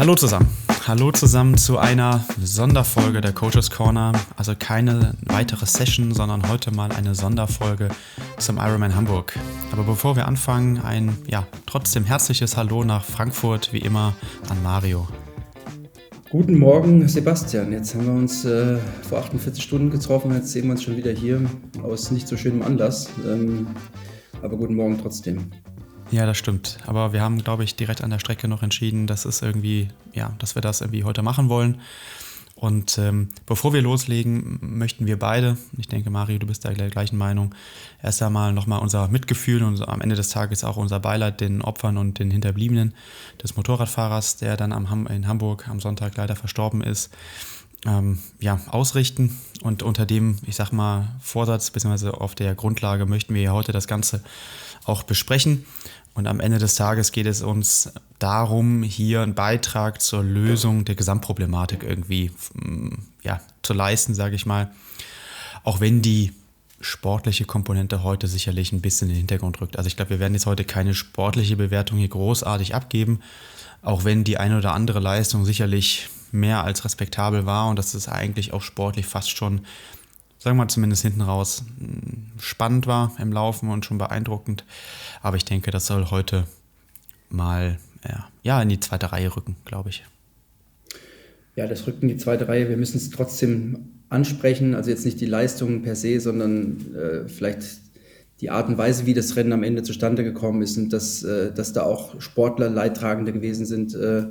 Hallo zusammen. Hallo zusammen zu einer Sonderfolge der Coaches Corner. Also keine weitere Session, sondern heute mal eine Sonderfolge zum Ironman Hamburg. Aber bevor wir anfangen, ein ja, trotzdem herzliches Hallo nach Frankfurt, wie immer an Mario. Guten Morgen, Sebastian. Jetzt haben wir uns äh, vor 48 Stunden getroffen. Jetzt sehen wir uns schon wieder hier aus nicht so schönem Anlass. Ähm, aber guten Morgen trotzdem. Ja, das stimmt. Aber wir haben, glaube ich, direkt an der Strecke noch entschieden, dass es irgendwie, ja, dass wir das irgendwie heute machen wollen. Und ähm, bevor wir loslegen, möchten wir beide, ich denke, Mario, du bist da der gleichen Meinung, erst einmal nochmal unser Mitgefühl und am Ende des Tages auch unser Beileid den Opfern und den Hinterbliebenen des Motorradfahrers, der dann am, in Hamburg am Sonntag leider verstorben ist, ähm, ja, ausrichten. Und unter dem, ich sag mal, Vorsatz bzw. auf der Grundlage möchten wir heute das Ganze auch besprechen. Und am Ende des Tages geht es uns darum, hier einen Beitrag zur Lösung der Gesamtproblematik irgendwie mm, ja, zu leisten, sage ich mal. Auch wenn die sportliche Komponente heute sicherlich ein bisschen in den Hintergrund rückt. Also ich glaube, wir werden jetzt heute keine sportliche Bewertung hier großartig abgeben, auch wenn die eine oder andere Leistung sicherlich mehr als respektabel war und das ist eigentlich auch sportlich fast schon sagen wir mal zumindest hinten raus, spannend war im Laufen und schon beeindruckend. Aber ich denke, das soll heute mal ja, ja in die zweite Reihe rücken, glaube ich. Ja, das rückt in die zweite Reihe. Wir müssen es trotzdem ansprechen. Also jetzt nicht die Leistungen per se, sondern äh, vielleicht die Art und Weise, wie das Rennen am Ende zustande gekommen ist und dass, äh, dass da auch Sportler Leidtragende gewesen sind. Äh,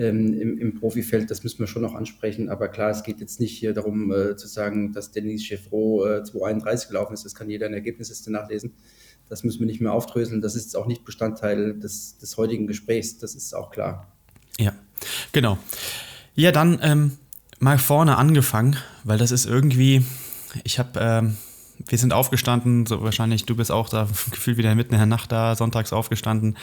ähm, im, im, Profifeld, das müssen wir schon noch ansprechen. Aber klar, es geht jetzt nicht hier darum äh, zu sagen, dass Denise Chevreau äh, 231 gelaufen ist. Das kann jeder in Ergebnisliste nachlesen. Das müssen wir nicht mehr aufdröseln. Das ist auch nicht Bestandteil des, des heutigen Gesprächs. Das ist auch klar. Ja, genau. Ja, dann ähm, mal vorne angefangen, weil das ist irgendwie, ich habe, ähm, wir sind aufgestanden, so wahrscheinlich du bist auch da gefühlt wieder mitten in der Nacht da, sonntags aufgestanden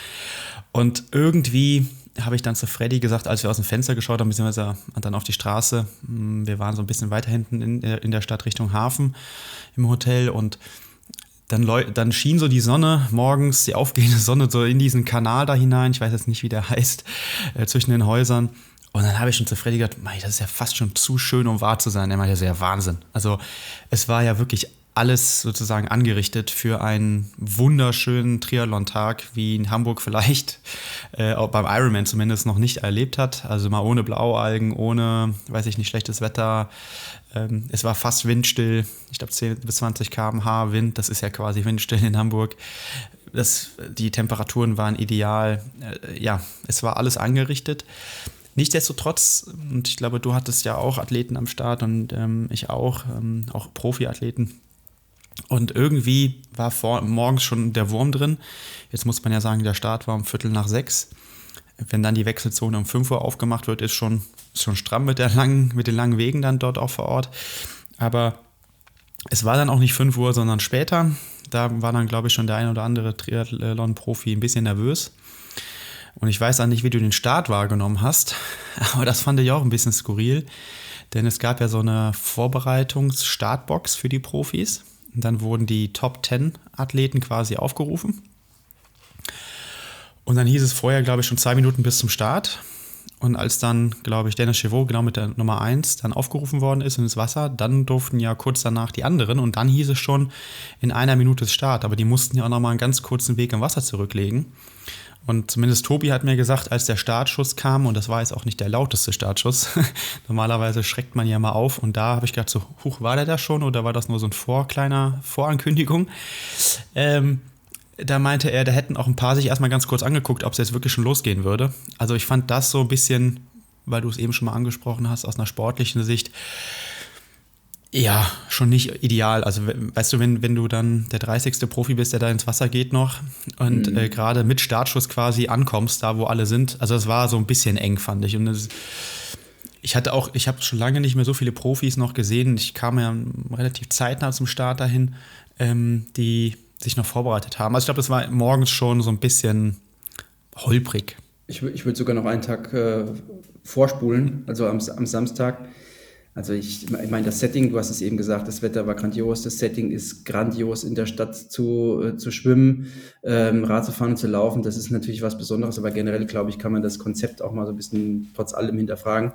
und irgendwie habe ich dann zu Freddy gesagt, als wir aus dem Fenster geschaut haben, beziehungsweise dann auf die Straße. Hm, wir waren so ein bisschen weiter hinten in, in der Stadt Richtung Hafen im Hotel und dann, dann schien so die Sonne morgens, die aufgehende Sonne, so in diesen Kanal da hinein. Ich weiß jetzt nicht, wie der heißt, äh, zwischen den Häusern. Und dann habe ich schon zu Freddy gesagt, das ist ja fast schon zu schön, um wahr zu sein. Er meinte, das ist ja Wahnsinn. Also es war ja wirklich alles sozusagen angerichtet für einen wunderschönen Triathlon-Tag, wie in Hamburg vielleicht äh, beim Ironman zumindest noch nicht erlebt hat. Also mal ohne Blaualgen, ohne, weiß ich nicht, schlechtes Wetter. Ähm, es war fast windstill. Ich glaube 10 bis 20 km/h Wind. Das ist ja quasi windstill in Hamburg. Das, die Temperaturen waren ideal. Äh, ja, es war alles angerichtet. Nichtsdestotrotz, und ich glaube, du hattest ja auch Athleten am Start und ähm, ich auch, ähm, auch Profiathleten und irgendwie war vor, morgens schon der Wurm drin. Jetzt muss man ja sagen, der Start war um Viertel nach sechs. Wenn dann die Wechselzone um 5 Uhr aufgemacht wird, ist schon, schon stramm mit, der langen, mit den langen Wegen dann dort auch vor Ort. Aber es war dann auch nicht 5 Uhr, sondern später. Da war dann, glaube ich, schon der ein oder andere Triathlon-Profi ein bisschen nervös. Und ich weiß auch nicht, wie du den Start wahrgenommen hast, aber das fand ich auch ein bisschen skurril, denn es gab ja so eine Vorbereitungs-Startbox für die Profis. Dann wurden die Top 10 Athleten quasi aufgerufen. Und dann hieß es vorher, glaube ich, schon zwei Minuten bis zum Start. Und als dann, glaube ich, Dennis Chevaux genau mit der Nummer 1 dann aufgerufen worden ist ins Wasser, dann durften ja kurz danach die anderen und dann hieß es schon in einer Minute Start. Aber die mussten ja auch nochmal einen ganz kurzen Weg im Wasser zurücklegen. Und zumindest Tobi hat mir gesagt, als der Startschuss kam, und das war jetzt auch nicht der lauteste Startschuss, normalerweise schreckt man ja mal auf, und da habe ich gedacht, so, huch, war der da schon oder war das nur so ein Vorkleiner Vorankündigung? Ähm, da meinte er, da hätten auch ein paar sich erstmal ganz kurz angeguckt, ob es jetzt wirklich schon losgehen würde. Also ich fand das so ein bisschen, weil du es eben schon mal angesprochen hast, aus einer sportlichen Sicht, ja, schon nicht ideal. Also, weißt du, wenn, wenn du dann der 30. Profi bist, der da ins Wasser geht noch und mhm. äh, gerade mit Startschuss quasi ankommst, da wo alle sind. Also, es war so ein bisschen eng, fand ich. Und das, ich hatte auch, ich habe schon lange nicht mehr so viele Profis noch gesehen. Ich kam ja relativ zeitnah zum Start dahin, ähm, die sich noch vorbereitet haben. Also, ich glaube, es war morgens schon so ein bisschen holprig. Ich, ich würde sogar noch einen Tag äh, vorspulen, also am, am Samstag Also ich, ich meine, das Setting, du hast es eben gesagt, das Wetter war grandios, das Setting ist grandios, in der Stadt zu, äh, zu schwimmen, ähm, Rad zu fahren und zu laufen, das ist natürlich was Besonderes, aber generell, glaube ich, kann man das Konzept auch mal so ein bisschen trotz allem hinterfragen.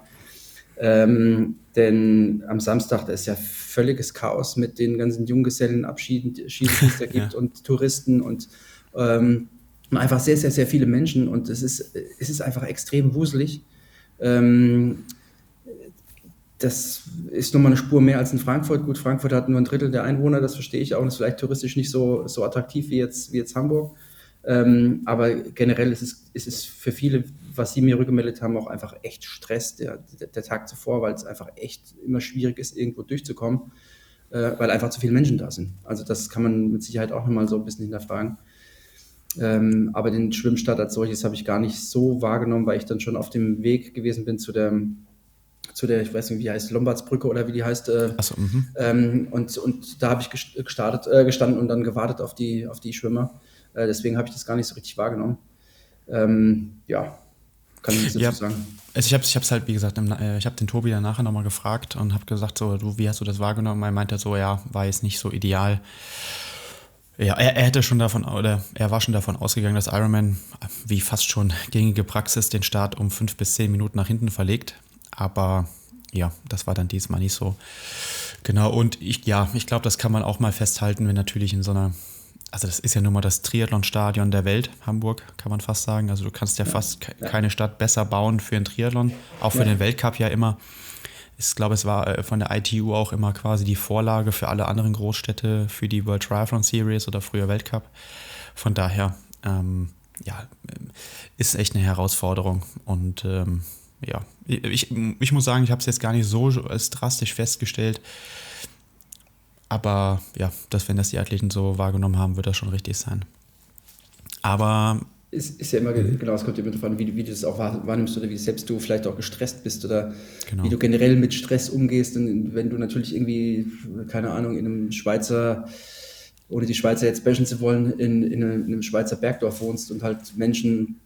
Ähm, denn am Samstag, da ist ja völliges Chaos mit den ganzen Junggesellenabschieden, die es da gibt ja. und Touristen und ähm, einfach sehr, sehr, sehr viele Menschen und es ist, es ist einfach extrem wuselig. Ähm, das ist nochmal eine Spur mehr als in Frankfurt. Gut, Frankfurt hat nur ein Drittel der Einwohner, das verstehe ich auch. Und ist vielleicht touristisch nicht so, so attraktiv wie jetzt, wie jetzt Hamburg. Ähm, aber generell ist es, ist es für viele, was sie mir rückgemeldet haben, auch einfach echt Stress der, der, der Tag zuvor, weil es einfach echt immer schwierig ist, irgendwo durchzukommen, äh, weil einfach zu viele Menschen da sind. Also das kann man mit Sicherheit auch nochmal so ein bisschen hinterfragen. Ähm, aber den Schwimmstart als solches habe ich gar nicht so wahrgenommen, weil ich dann schon auf dem Weg gewesen bin zu der zu der, ich weiß nicht, wie die heißt, Lombardsbrücke oder wie die heißt. Äh, so, mhm. ähm, und, und da habe ich gestartet, äh, gestanden und dann gewartet auf die, auf die Schwimmer. Äh, deswegen habe ich das gar nicht so richtig wahrgenommen. Ähm, ja, kann ich nicht ja, dazu sagen. Also ich habe es halt, wie gesagt, im, äh, ich habe den Tobi dann nachher nochmal gefragt und habe gesagt, so, du, wie hast du das wahrgenommen? Er meinte so, ja, war jetzt nicht so ideal. Ja, er, er, hätte schon davon, oder er war schon davon ausgegangen, dass Ironman, wie fast schon gängige Praxis, den Start um fünf bis zehn Minuten nach hinten verlegt. Aber ja, das war dann diesmal nicht so. Genau, und ich, ja, ich glaube, das kann man auch mal festhalten, wenn natürlich in so einer, also das ist ja nun mal das Triathlon-Stadion der Welt, Hamburg, kann man fast sagen. Also du kannst ja, ja fast ja. keine Stadt besser bauen für einen Triathlon, auch für ja. den Weltcup ja immer. Ich glaube, es war äh, von der ITU auch immer quasi die Vorlage für alle anderen Großstädte, für die World Triathlon Series oder früher Weltcup. Von daher, ähm, ja, ist echt eine Herausforderung und ähm, ja, ich, ich muss sagen, ich habe es jetzt gar nicht so als drastisch festgestellt. Aber ja, dass wenn das die Athleten so wahrgenommen haben, wird das schon richtig sein. Aber. Es ist ja immer, mhm. genau, es kommt immer an, wie, wie du das auch wahrnimmst oder wie selbst du vielleicht auch gestresst bist oder genau. wie du generell mit Stress umgehst. Und wenn du natürlich irgendwie, keine Ahnung, in einem Schweizer, ohne die Schweizer jetzt bashen zu wollen, in, in einem Schweizer Bergdorf wohnst und halt Menschen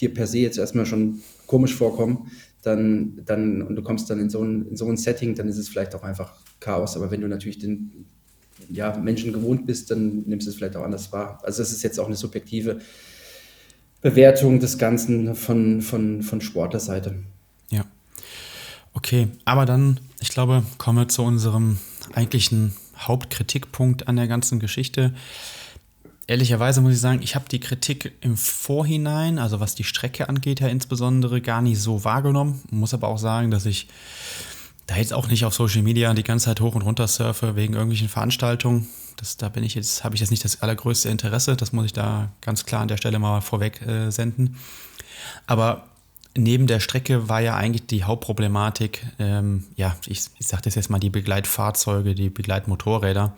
dir per se jetzt erstmal schon komisch vorkommen, dann, dann, und du kommst dann in so, ein, in so ein Setting, dann ist es vielleicht auch einfach Chaos. Aber wenn du natürlich den ja, Menschen gewohnt bist, dann nimmst du es vielleicht auch anders wahr. Also das ist jetzt auch eine subjektive Bewertung des Ganzen von, von, von Sportlerseite. Ja. Okay, aber dann, ich glaube, kommen wir zu unserem eigentlichen Hauptkritikpunkt an der ganzen Geschichte ehrlicherweise muss ich sagen, ich habe die Kritik im Vorhinein, also was die Strecke angeht, ja insbesondere gar nicht so wahrgenommen. Muss aber auch sagen, dass ich da jetzt auch nicht auf Social Media die ganze Zeit hoch und runter surfe wegen irgendwelchen Veranstaltungen. Das, da bin ich jetzt, habe ich jetzt nicht das allergrößte Interesse. Das muss ich da ganz klar an der Stelle mal vorweg äh, senden. Aber neben der Strecke war ja eigentlich die Hauptproblematik, ähm, ja, ich, ich sage das jetzt mal, die Begleitfahrzeuge, die Begleitmotorräder.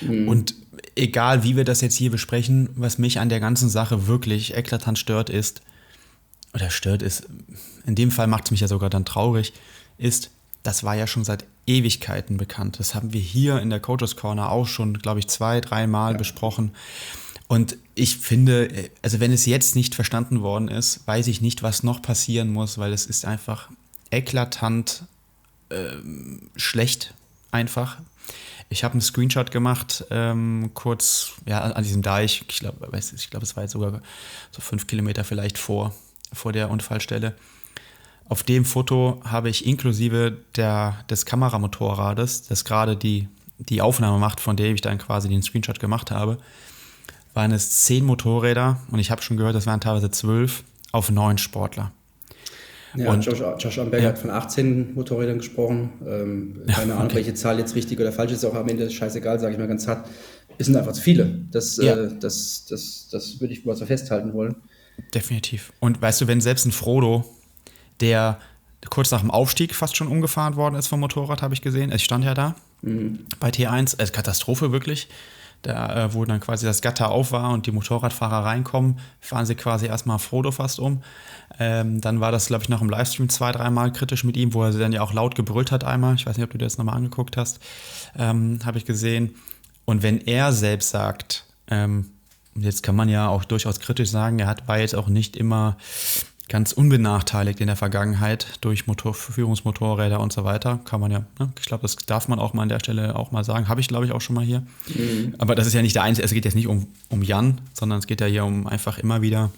Mhm. Und egal wie wir das jetzt hier besprechen, was mich an der ganzen Sache wirklich eklatant stört ist, oder stört ist, in dem Fall macht es mich ja sogar dann traurig, ist, das war ja schon seit Ewigkeiten bekannt. Das haben wir hier in der Coaches Corner auch schon, glaube ich, zwei, dreimal ja. besprochen. Und ich finde, also wenn es jetzt nicht verstanden worden ist, weiß ich nicht, was noch passieren muss, weil es ist einfach eklatant äh, schlecht einfach. Ich habe einen Screenshot gemacht, ähm, kurz ja, an diesem Deich. Ich glaube, ich glaub, es war jetzt sogar so fünf Kilometer vielleicht vor, vor der Unfallstelle. Auf dem Foto habe ich inklusive der, des Kameramotorrades, das gerade die, die Aufnahme macht, von der ich dann quasi den Screenshot gemacht habe, waren es zehn Motorräder und ich habe schon gehört, das waren teilweise zwölf auf neun Sportler. Ja, und, Josh, Josh Amberger ja. hat von 18 Motorrädern gesprochen. Ähm, keine Ahnung, welche Zahl jetzt richtig oder falsch ist, auch am Ende scheißegal, sage ich mal ganz hart. Es sind einfach zu viele. Das, ja. äh, das, das, das würde ich mal so festhalten wollen. Definitiv. Und weißt du, wenn selbst ein Frodo, der kurz nach dem Aufstieg fast schon umgefahren worden ist vom Motorrad, habe ich gesehen. Ich stand ja da mhm. bei T1. Also Katastrophe wirklich. Da, äh, wo dann quasi das Gatter auf war und die Motorradfahrer reinkommen, fahren sie quasi erstmal Frodo fast um. Ähm, dann war das, glaube ich, noch im Livestream zwei, dreimal kritisch mit ihm, wo er dann ja auch laut gebrüllt hat einmal. Ich weiß nicht, ob du das nochmal angeguckt hast. Ähm, Habe ich gesehen. Und wenn er selbst sagt, ähm, jetzt kann man ja auch durchaus kritisch sagen, er hat, war jetzt auch nicht immer ganz unbenachteiligt in der Vergangenheit durch Motor, Führungsmotorräder und so weiter. Kann man ja, ne? ich glaube, das darf man auch mal an der Stelle auch mal sagen. Habe ich, glaube ich, auch schon mal hier. Mhm. Aber das ist ja nicht der einzige, es geht jetzt nicht um, um Jan, sondern es geht ja hier um einfach immer wieder,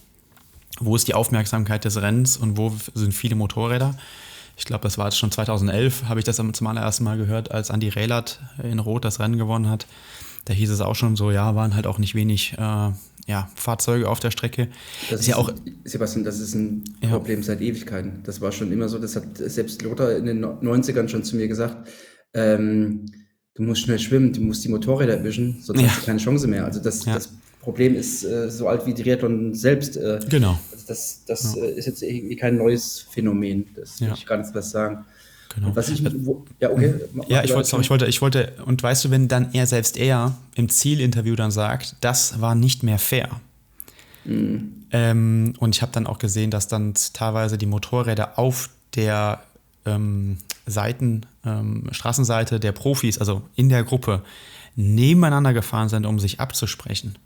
wo ist die Aufmerksamkeit des Rennens und wo sind viele Motorräder. Ich glaube, das war jetzt schon 2011, habe ich das zum allerersten Mal gehört, als Andy Rehlert in Rot das Rennen gewonnen hat. Da hieß es auch schon so, ja, waren halt auch nicht wenig äh, ja, Fahrzeuge auf der Strecke. Das ist, ja auch. Sebastian, das ist ein ja. Problem seit Ewigkeiten. Das war schon immer so, das hat selbst Lothar in den 90ern schon zu mir gesagt. Ähm, du musst schnell schwimmen, du musst die Motorräder erwischen, sonst ja. hast du keine Chance mehr. Also das, ja. das Problem ist äh, so alt wie Triathlon selbst. Äh, genau. Also das das äh, ist jetzt irgendwie kein neues Phänomen. Das will ich gar nicht was sagen. Genau. was ich, wo, ja, okay. Ja, ich wollte, ich wollte, ich wollte, und weißt du, wenn dann er selbst er im Zielinterview dann sagt, das war nicht mehr fair. Mhm. Ähm, und ich habe dann auch gesehen, dass dann teilweise die Motorräder auf der ähm, Seiten, ähm, Straßenseite der Profis, also in der Gruppe, nebeneinander gefahren sind, um sich abzusprechen.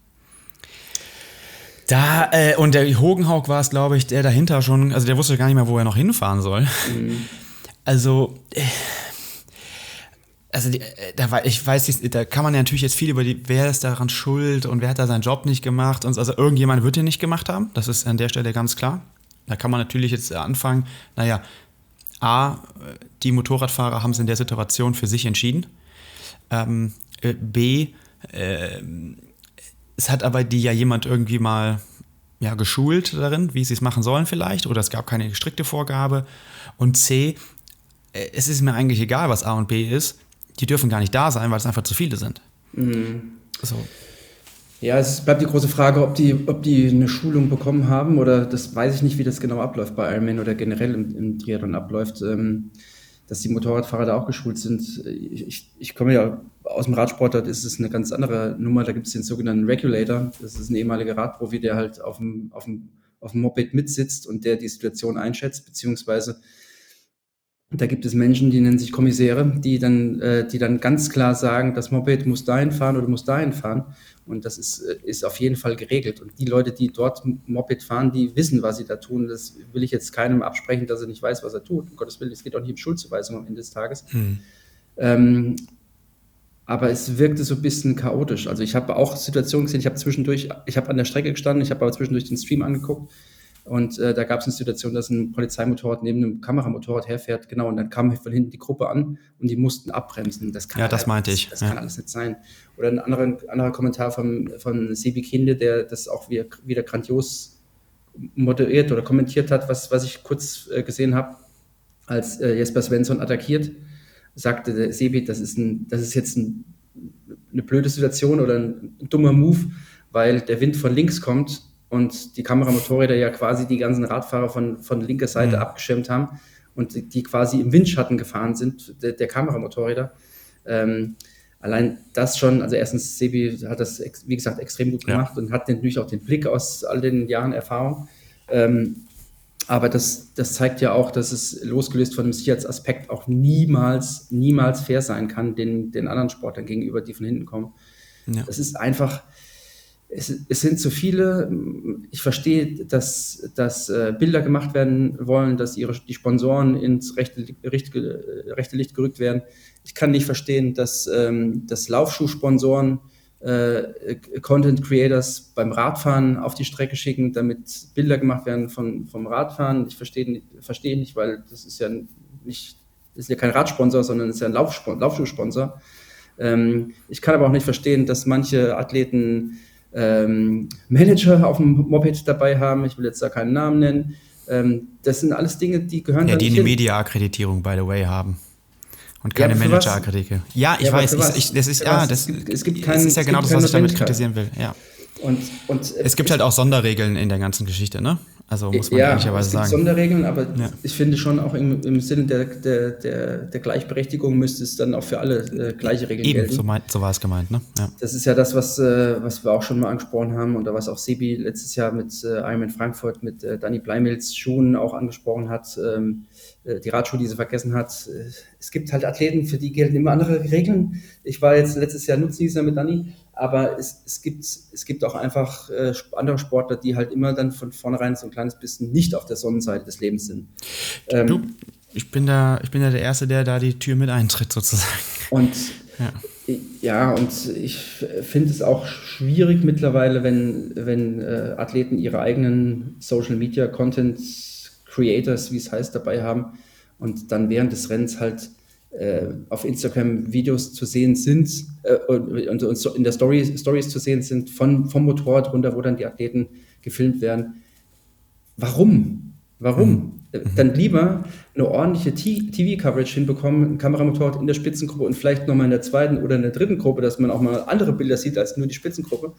Da, äh, und der Hogenhaug war es, glaube ich, der dahinter schon, also der wusste gar nicht mehr, wo er noch hinfahren soll. Mhm. Also, äh, also die, äh, da war, ich weiß nicht, da kann man ja natürlich jetzt viel über die, wer ist daran schuld und wer hat da seinen Job nicht gemacht und also irgendjemand wird den nicht gemacht haben, das ist an der Stelle ganz klar. Da kann man natürlich jetzt anfangen, naja, A, die Motorradfahrer haben es in der Situation für sich entschieden. Ähm, äh, B, äh, es hat aber die ja jemand irgendwie mal ja, geschult darin, wie sie es machen sollen vielleicht, oder es gab keine strikte Vorgabe. Und C, es ist mir eigentlich egal, was A und B ist. Die dürfen gar nicht da sein, weil es einfach zu viele sind. Mhm. So. Ja, es bleibt die große Frage, ob die, ob die eine Schulung bekommen haben oder das weiß ich nicht, wie das genau abläuft bei Ironman oder generell im, im Triathlon abläuft, ähm, dass die Motorradfahrer da auch geschult sind. Ich, ich komme ja aus dem Radsport, dort ist es eine ganz andere Nummer. Da gibt es den sogenannten Regulator. Das ist ein ehemaliger Radprofi, der halt auf dem, auf dem, auf dem Moped mitsitzt und der die Situation einschätzt, beziehungsweise da gibt es Menschen, die nennen sich Kommissäre, die dann, äh, die dann ganz klar sagen, das Moped muss dahin fahren oder muss dahin fahren. Und das ist, äh, ist auf jeden Fall geregelt. Und die Leute, die dort Moped fahren, die wissen, was sie da tun. Das will ich jetzt keinem absprechen, dass er nicht weiß, was er tut. Um Gottes Willen, es geht auch nicht um Schuldzuweisung am Ende des Tages. Hm. Ähm, aber es wirkte so ein bisschen chaotisch. Also ich habe auch Situationen gesehen, ich habe zwischendurch, ich habe an der Strecke gestanden, ich habe aber zwischendurch den Stream angeguckt und äh, da gab es eine Situation, dass ein Polizeimotorrad neben einem Kameramotorrad herfährt, genau, und dann kam von hinten die Gruppe an und die mussten abbremsen. Das kann ja, das meinte ich. Das, das ja. kann alles nicht sein. Oder ein anderer, anderer Kommentar von, von Sebi Kinde, der das auch wieder, wieder grandios moderiert oder kommentiert hat, was, was ich kurz äh, gesehen habe, als äh, Jesper Svensson attackiert, sagte der Sebi, das ist, ein, das ist jetzt ein, eine blöde Situation oder ein, ein dummer Move, weil der Wind von links kommt und die Kameramotorräder ja quasi die ganzen Radfahrer von, von linker Seite mhm. abgeschirmt haben und die quasi im Windschatten gefahren sind, der, der Kameramotorräder. Ähm, allein das schon, also erstens, Sebi hat das, wie gesagt, extrem gut gemacht ja. und hat natürlich auch den Blick aus all den Jahren Erfahrung. Ähm, aber das, das zeigt ja auch, dass es losgelöst von dem Sicherheitsaspekt auch niemals, niemals fair sein kann, den, den anderen Sportlern gegenüber, die von hinten kommen. Ja. Das ist einfach, es, es, sind zu viele. Ich verstehe, dass, dass äh, Bilder gemacht werden wollen, dass ihre, die Sponsoren ins rechte, rechte, rechte Licht gerückt werden. Ich kann nicht verstehen, dass, ähm, dass Laufschuhsponsoren äh, Content Creators beim Radfahren auf die Strecke schicken, damit Bilder gemacht werden von, vom Radfahren. Ich verstehe verstehe nicht, weil das ist ja nicht, ist ja kein Radsponsor, sondern es ist ja ein Laufschuhsponsor. Ähm, ich kann aber auch nicht verstehen, dass manche Athleten ähm, Manager auf dem Moped dabei haben. Ich will jetzt da keinen Namen nennen. Ähm, das sind alles Dinge, die gehören. Ja, die eine Media-Akkreditierung, by the way, haben. Und keine ja, Manager-Akkreditierung. Ja, ich ja, weiß. Ich, ich, das ist, ja, das, es gibt, es gibt kein, ist ja genau das, was ich damit kritisieren will. Ja. Und, und, es gibt halt auch Sonderregeln in der ganzen Geschichte, ne? Also muss man ja, ehrlicherweise es gibt sagen. Sonderregeln, aber ja. ich finde schon auch im, im Sinne der, der, der, der, Gleichberechtigung müsste es dann auch für alle äh, gleiche Regeln Eben, gelten. So, so war es gemeint, ne? Ja. Das ist ja das, was, äh, was wir auch schon mal angesprochen haben und was auch Sebi letztes Jahr mit äh, Ironman Frankfurt mit äh, Danny Bleimels Schuhen auch angesprochen hat. Ähm, äh, die Radschuhe, die sie vergessen hat. Äh, es gibt halt Athleten, für die gelten immer andere Regeln. Ich war jetzt letztes Jahr Nutznießer mit Danny aber es, es, gibt, es gibt auch einfach äh, andere Sportler, die halt immer dann von vornherein so ein kleines bisschen nicht auf der Sonnenseite des Lebens sind. Ähm, du, ich bin da, ich bin da der Erste, der da die Tür mit eintritt, sozusagen. Und ja. Ja, und ich finde es auch schwierig mittlerweile, wenn, wenn äh, Athleten ihre eigenen Social Media Content Creators, wie es heißt, dabei haben und dann während des Rennens halt auf Instagram Videos zu sehen sind äh, und, und, in der Story Stories zu sehen sind von, vom Motorrad runter, wo dann die Athleten gefilmt werden. Warum? Warum? Mhm. Dann lieber eine ordentliche TV-Coverage hinbekommen, ein Kameramotorrad in der Spitzengruppe und vielleicht nochmal in der zweiten oder in der dritten Gruppe, dass man auch mal andere Bilder sieht als nur die Spitzengruppe.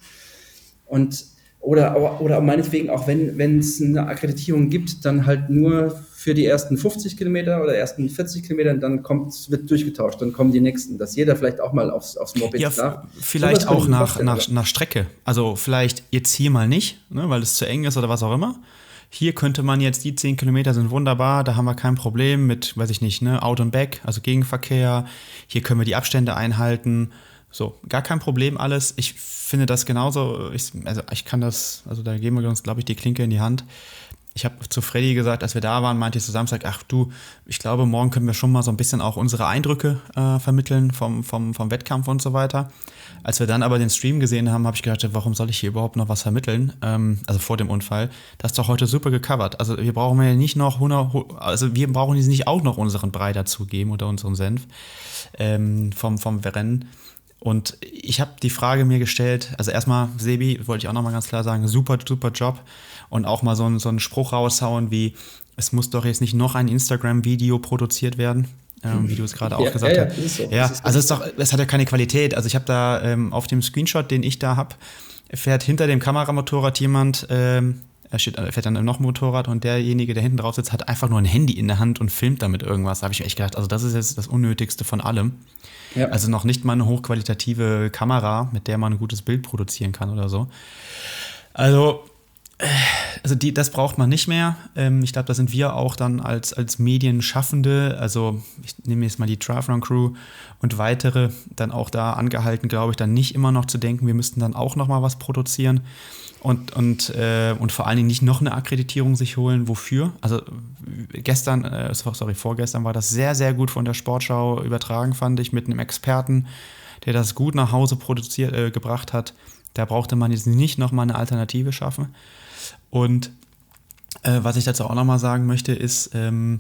Und oder, oder meinetwegen auch, wenn es eine Akkreditierung gibt, dann halt nur für die ersten 50 Kilometer oder ersten 40 Kilometer, dann kommt, wird durchgetauscht, dann kommen die nächsten, dass jeder vielleicht auch mal aufs, aufs Moped ja, darf. Vielleicht auch nach, nach, nach Strecke. Also vielleicht jetzt hier mal nicht, ne, weil es zu eng ist oder was auch immer hier könnte man jetzt, die 10 Kilometer sind wunderbar, da haben wir kein Problem mit, weiß ich nicht, ne, Out and Back, also Gegenverkehr. Hier können wir die Abstände einhalten. So, gar kein Problem alles. Ich finde das genauso, ich, also ich kann das, also da geben wir uns, glaube ich, die Klinke in die Hand. Ich habe zu Freddy gesagt, als wir da waren, meinte ich zu Samstag, ach du, ich glaube, morgen können wir schon mal so ein bisschen auch unsere Eindrücke äh, vermitteln vom, vom, vom Wettkampf und so weiter. Als wir dann aber den Stream gesehen haben, habe ich gedacht, warum soll ich hier überhaupt noch was vermitteln? Ähm, also vor dem Unfall. Das ist doch heute super gecovert. Also wir brauchen ja nicht noch 100, also wir brauchen nicht auch noch unseren Brei dazugeben oder unseren Senf ähm, vom, vom Rennen. Und ich habe die Frage mir gestellt, also erstmal, Sebi, wollte ich auch nochmal ganz klar sagen, super, super Job. Und auch mal so, ein, so einen Spruch raushauen wie, es muss doch jetzt nicht noch ein Instagram-Video produziert werden ähm, wie du es gerade auch gesagt ja, hast. Ja, so. ja also es, ist doch, es hat ja keine Qualität. Also ich habe da ähm, auf dem Screenshot, den ich da habe, fährt hinter dem Kameramotorrad jemand, ähm, er, steht, fährt dann noch ein Motorrad und derjenige, der hinten drauf sitzt, hat einfach nur ein Handy in der Hand und filmt damit irgendwas. Da habe ich mir echt gedacht, also das ist jetzt das Unnötigste von allem. Ja. Also noch nicht mal eine hochqualitative Kamera, mit der man ein gutes Bild produzieren kann oder so. Also also die, das braucht man nicht mehr. Ähm, ich glaube, da sind wir auch dann als, als Medienschaffende, also ich nehme jetzt mal die Triathlon Crew und weitere, dann auch da angehalten, glaube ich, dann nicht immer noch zu denken, wir müssten dann auch noch mal was produzieren und, und, äh, und vor allen Dingen nicht noch eine Akkreditierung sich holen. Wofür? Also gestern, äh, sorry, vorgestern war das sehr, sehr gut von der Sportschau übertragen, fand ich, mit einem Experten, der das gut nach Hause produziert, äh, gebracht hat. Da brauchte man jetzt nicht noch mal eine Alternative schaffen. Und äh, was ich dazu auch nochmal sagen möchte, ist, ähm,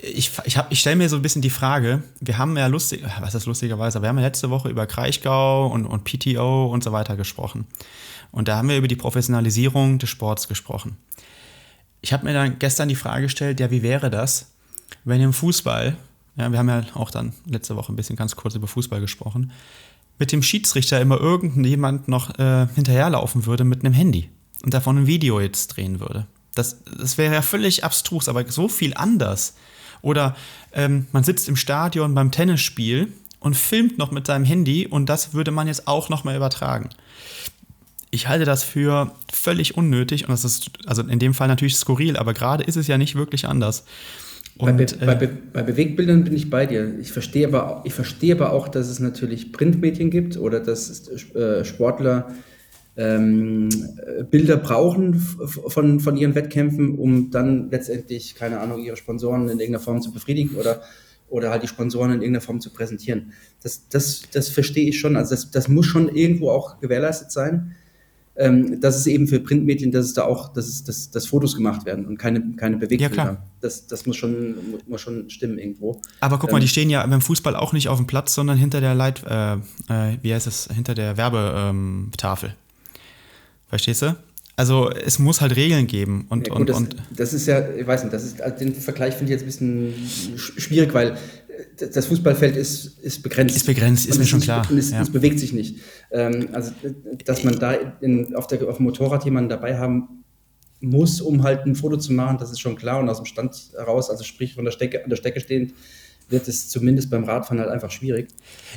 ich, ich, ich stelle mir so ein bisschen die Frage, wir haben ja lustig, was ist lustigerweise, wir haben ja letzte Woche über Kraichgau und, und PTO und so weiter gesprochen. Und da haben wir über die Professionalisierung des Sports gesprochen. Ich habe mir dann gestern die Frage gestellt, ja, wie wäre das, wenn im Fußball, ja, wir haben ja auch dann letzte Woche ein bisschen ganz kurz über Fußball gesprochen, mit dem Schiedsrichter immer irgendjemand noch äh, hinterherlaufen würde mit einem Handy und davon ein Video jetzt drehen würde. Das, das wäre ja völlig abstrus, aber so viel anders. Oder ähm, man sitzt im Stadion beim Tennisspiel und filmt noch mit seinem Handy und das würde man jetzt auch noch mal übertragen. Ich halte das für völlig unnötig und das ist also in dem Fall natürlich skurril, aber gerade ist es ja nicht wirklich anders. Und, bei, Be bei, Be bei, Bewegbildern bin ich bei dir. Ich verstehe aber, ich verstehe aber auch, dass es natürlich Printmedien gibt oder dass äh, Sportler ähm, Bilder brauchen von, von ihren Wettkämpfen, um dann letztendlich, keine Ahnung, ihre Sponsoren in irgendeiner Form zu befriedigen oder, oder halt die Sponsoren in irgendeiner Form zu präsentieren. Das, das, das verstehe ich schon. Also das, das muss schon irgendwo auch gewährleistet sein. Ähm, dass es eben für Printmedien, dass es da auch, dass, es, dass, dass Fotos gemacht werden und keine, keine Bewegbilder. Ja, das, das muss, schon, muss schon stimmen irgendwo. Aber guck mal, die ähm, stehen ja beim Fußball auch nicht auf dem Platz, sondern hinter der Leit, äh, äh, wie heißt es, hinter der Werbetafel. Verstehst du? Also es muss halt Regeln geben. Und, ja, gut, und, das, und das ist ja, ich weiß nicht, das ist, also den Vergleich finde ich jetzt ein bisschen schwierig, weil das Fußballfeld ist, ist begrenzt. Ist begrenzt, ist mir schon klar. Es, ja. bewegt sich nicht. Ähm, also, dass man da in, auf, der, auf dem Motorrad jemanden dabei haben muss, um halt ein Foto zu machen, das ist schon klar. Und aus dem Stand heraus, also sprich von der Stecke, an der Stecke stehend, wird es zumindest beim Radfahren halt einfach schwierig.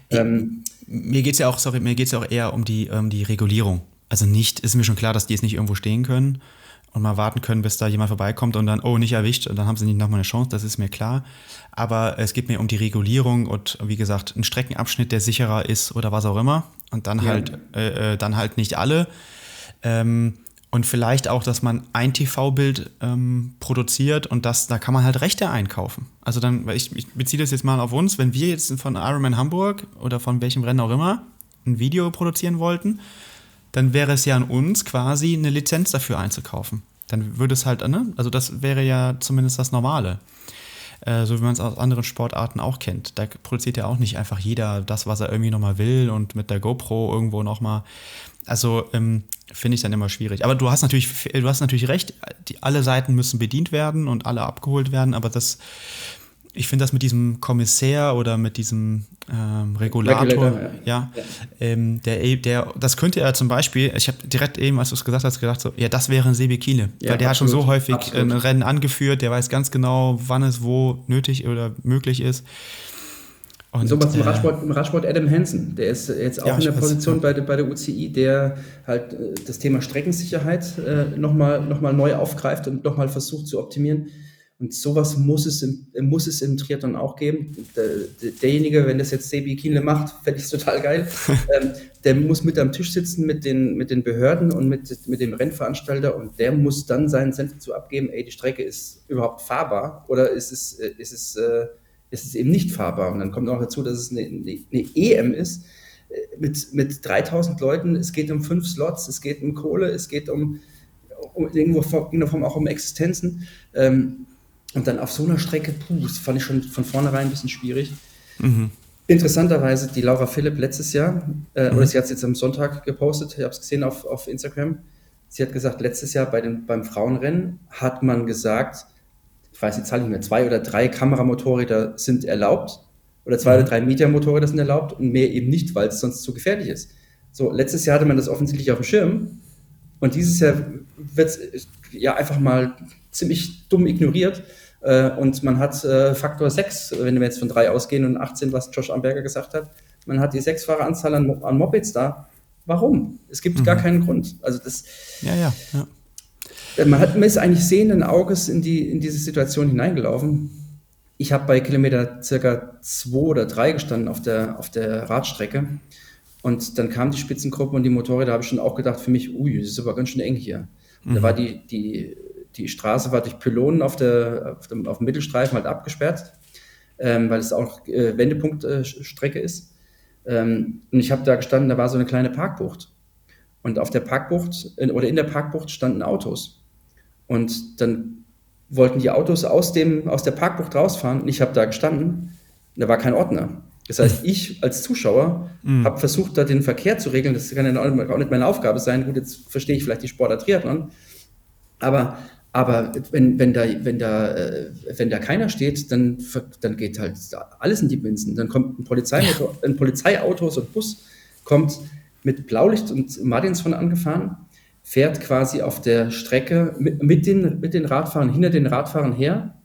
Ähm, mir geht es ja auch, sorry, mir geht ja auch eher um die, um die Regulierung. Also nicht, ist mir schon klar, dass die jetzt nicht irgendwo stehen können. Und mal warten können, bis da jemand vorbeikommt und dann, oh, nicht erwischt, und dann haben sie nicht nochmal eine Chance, das ist mir klar. Aber es geht mir um die Regulierung und wie gesagt, ein Streckenabschnitt, der sicherer ist oder was auch immer. Und dann ja. halt, äh, äh, dann halt nicht alle. Ähm, und vielleicht auch, dass man ein TV-Bild ähm, produziert und das, da kann man halt Rechte einkaufen. Also dann, ich, ich beziehe das jetzt mal auf uns, wenn wir jetzt von Ironman Hamburg oder von welchem Rennen auch immer ein Video produzieren wollten, dann wäre es ja an uns quasi eine Lizenz dafür einzukaufen. Dann würde es halt, ne? Also das wäre ja zumindest das Normale. Äh, so wie man es aus anderen Sportarten auch kennt. Da produziert ja auch nicht einfach jeder das, was er irgendwie nochmal will und mit der GoPro irgendwo nochmal. Also ähm, finde ich dann immer schwierig. Aber du hast natürlich, du hast natürlich recht, die, alle Seiten müssen bedient werden und alle abgeholt werden, aber das ich finde das mit diesem Kommissär oder mit diesem ähm, Regulator, ja, ja, ja. Ähm, der, der, das könnte er zum Beispiel, ich habe direkt eben, als du es gesagt hast, gedacht, so, ja, das wäre ein Sebi Kiele, ja, weil der absolut, hat schon so häufig absolut. ein Rennen angeführt, der weiß ganz genau, wann es wo nötig oder möglich ist. Und, so was im äh, Radsport, im Radsport Adam Hansen, der ist jetzt auch ja, in der Position weiß, bei, der, bei der UCI, der halt äh, das Thema Streckensicherheit äh, nochmal noch mal neu aufgreift und nochmal versucht zu optimieren. Und sowas muss es im, muss es im Triathlon auch geben. Der, derjenige, wenn das jetzt Sebi Kienle macht, fände ich es total geil. ähm, der muss mit am Tisch sitzen mit den, mit den Behörden und mit, mit dem Rennveranstalter und der muss dann seinen Senf zu abgeben, ey, die Strecke ist überhaupt fahrbar oder ist es, äh, ist es, äh, ist es eben nicht fahrbar. Und dann kommt auch dazu, dass es eine, eine, eine EM ist äh, mit, mit 3000 Leuten. Es geht um fünf Slots, es geht um Kohle, es geht um, um irgendwo Form auch um Existenzen. Ähm, und dann auf so einer Strecke, puh, das fand ich schon von vornherein ein bisschen schwierig. Mhm. Interessanterweise, die Laura Philipp letztes Jahr, äh, mhm. oder sie hat es jetzt am Sonntag gepostet, ich habe es gesehen auf, auf Instagram. Sie hat gesagt, letztes Jahr bei den, beim Frauenrennen hat man gesagt, ich weiß die Zahl nicht mehr, zwei oder drei Kameramotorräder sind erlaubt oder zwei mhm. oder drei Mediamotorräder sind erlaubt und mehr eben nicht, weil es sonst zu gefährlich ist. So, letztes Jahr hatte man das offensichtlich auf dem Schirm und dieses Jahr wird es ja einfach mal ziemlich dumm ignoriert. Äh, und man hat äh, Faktor 6, wenn wir jetzt von 3 ausgehen und 18, was Josh Amberger gesagt hat, man hat die sechsfache Anzahl an, an Mopeds da. Warum? Es gibt mhm. gar keinen Grund. Also das. Ja, ja, ja. Äh, man hat mir ist eigentlich sehenden Auges in, die, in diese Situation hineingelaufen. Ich habe bei Kilometer circa 2 oder 3 gestanden auf der, auf der Radstrecke. Und dann kam die Spitzengruppe und die Motorräder, da habe ich schon auch gedacht, für mich, ui, das ist aber ganz schön eng hier. Mhm. Da war die, die die Straße war durch Pylonen auf, der, auf, dem, auf dem Mittelstreifen halt abgesperrt, ähm, weil es auch äh, Wendepunktstrecke äh, ist. Ähm, und ich habe da gestanden, da war so eine kleine Parkbucht. Und auf der Parkbucht in, oder in der Parkbucht standen Autos. Und dann wollten die Autos aus, dem, aus der Parkbucht rausfahren und ich habe da gestanden, da war kein Ordner. Das heißt, ich als Zuschauer mhm. habe versucht, da den Verkehr zu regeln. Das kann ja auch nicht meine Aufgabe sein. Gut, jetzt verstehe ich vielleicht die Sportart Triathlon. Aber aber wenn, wenn, da, wenn, da, äh, wenn da keiner steht, dann, dann geht halt alles in die Binsen. Dann kommt ein, Polizeiauto, ein Polizeiauto, so ein Bus, kommt mit Blaulicht und Martins von angefahren, fährt quasi auf der Strecke mit, mit, den, mit den Radfahrern, hinter den Radfahrern her,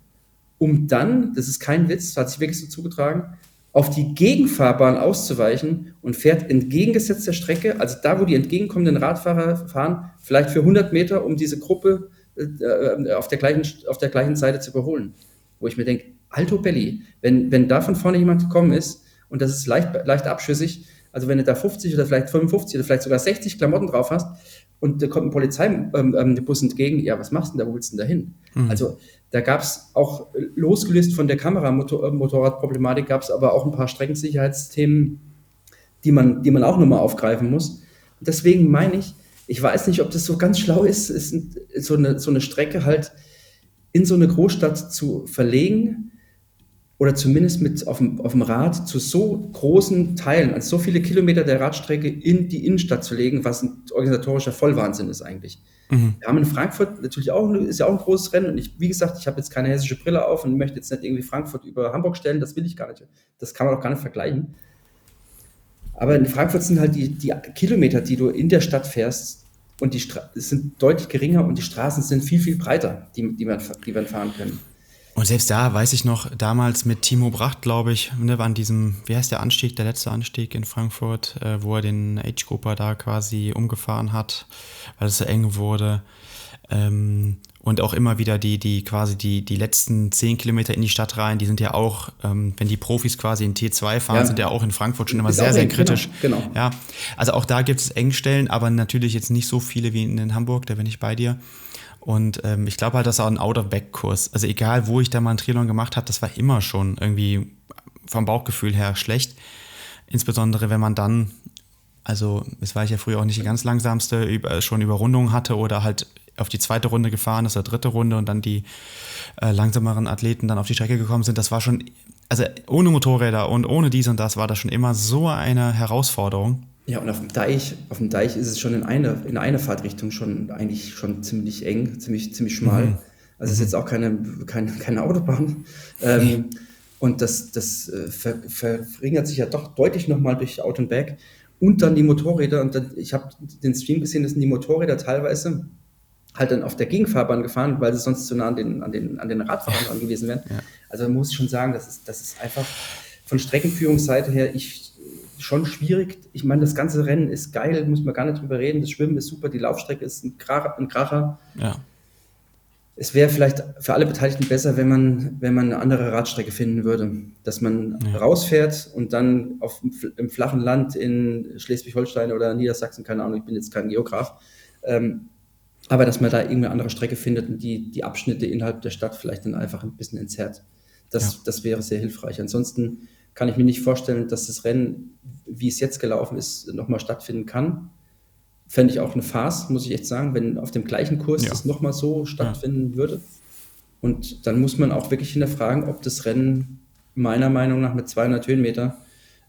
um dann, das ist kein Witz, das hat sich wirklich so zugetragen, auf die Gegenfahrbahn auszuweichen und fährt entgegengesetzt der Strecke, also da, wo die entgegenkommenden Radfahrer fahren, vielleicht für 100 Meter, um diese Gruppe äh, auf, der gleichen, auf der gleichen Seite zu überholen. Wo ich mir denke, Alto Belli, wenn, wenn da von vorne jemand gekommen ist und das ist leicht, leicht abschüssig, also wenn du da 50 oder vielleicht 55 oder vielleicht sogar 60 Klamotten drauf hast und da kommt ein Polizeibus ähm, ähm entgegen, ja, was machst du denn da, wo willst du denn da hin? Mhm. Also da gab es auch, losgelöst von der Kameramotorradproblematik, gab es aber auch ein paar Streckensicherheitsthemen, die man, die man auch nochmal aufgreifen muss. Und deswegen meine ich, ich weiß nicht, ob das so ganz schlau ist, ist so, eine, so eine Strecke halt in so eine Großstadt zu verlegen oder zumindest mit auf dem, auf dem Rad zu so großen Teilen, also so viele Kilometer der Radstrecke in die Innenstadt zu legen, was ein organisatorischer Vollwahnsinn ist eigentlich. Mhm. Wir haben in Frankfurt natürlich auch, ist ja auch ein großes Rennen und ich, wie gesagt, ich habe jetzt keine hessische Brille auf und möchte jetzt nicht irgendwie Frankfurt über Hamburg stellen, das will ich gar nicht. Das kann man auch gar nicht vergleichen. Aber in Frankfurt sind halt die, die Kilometer, die du in der Stadt fährst, und die Stra sind deutlich geringer und die Straßen sind viel, viel breiter, die, die, man, die man fahren können. Und selbst da weiß ich noch, damals mit Timo Bracht, glaube ich, ne, an diesem, wie heißt der Anstieg, der letzte Anstieg in Frankfurt, äh, wo er den Age-Grupper da quasi umgefahren hat, weil es so eng wurde. Ähm, und auch immer wieder die, die quasi die, die letzten zehn Kilometer in die Stadt rein, die sind ja auch, ähm, wenn die Profis quasi in T2 fahren, ja. sind ja auch in Frankfurt schon immer Ist sehr, sehr eng, kritisch. Genau, genau. Ja, also auch da gibt es Engstellen, aber natürlich jetzt nicht so viele wie in, in Hamburg, da bin ich bei dir. Und ähm, ich glaube halt, das ist auch ein Out-of-Back-Kurs. Also egal, wo ich da mal einen Triathlon gemacht habe, das war immer schon irgendwie vom Bauchgefühl her schlecht. Insbesondere wenn man dann, also es war ich ja früher auch nicht die ganz langsamste, über, schon Überrundungen hatte oder halt auf die zweite Runde gefahren ist oder dritte Runde und dann die äh, langsameren Athleten dann auf die Strecke gekommen sind. Das war schon, also ohne Motorräder und ohne dies und das war das schon immer so eine Herausforderung. Ja, und auf dem Deich, auf dem Deich ist es schon in eine, in eine Fahrtrichtung schon eigentlich schon ziemlich eng, ziemlich, ziemlich schmal. Mhm. Also es ist jetzt auch keine, keine, keine Autobahn. Ähm, und das, das äh, ver, verringert sich ja doch deutlich nochmal durch Out and Back. Und dann die Motorräder. Und dann, ich habe den Stream gesehen, das sind die Motorräder teilweise halt dann auf der Gegenfahrbahn gefahren, weil sie sonst zu nah an den, an den, an den Radfahrern dran gewesen wären. Ja. Also man muss schon sagen, das ist, das ist einfach von Streckenführungsseite her ich, schon schwierig. Ich meine, das ganze Rennen ist geil, muss man gar nicht drüber reden. Das Schwimmen ist super, die Laufstrecke ist ein Kracher. Ein Kracher. Ja. Es wäre vielleicht für alle Beteiligten besser, wenn man, wenn man eine andere Radstrecke finden würde. Dass man ja. rausfährt und dann auf, im flachen Land in Schleswig-Holstein oder Niedersachsen, keine Ahnung, ich bin jetzt kein Geograf, ähm, aber dass man da irgendeine andere Strecke findet und die, die Abschnitte innerhalb der Stadt vielleicht dann einfach ein bisschen entzerrt. Das, ja. das wäre sehr hilfreich. Ansonsten kann ich mir nicht vorstellen, dass das Rennen, wie es jetzt gelaufen ist, nochmal stattfinden kann. Fände ich auch eine Farce, muss ich echt sagen, wenn auf dem gleichen Kurs ja. das nochmal so stattfinden ja. würde. Und dann muss man auch wirklich hinterfragen, ob das Rennen meiner Meinung nach mit 200 Höhenmeter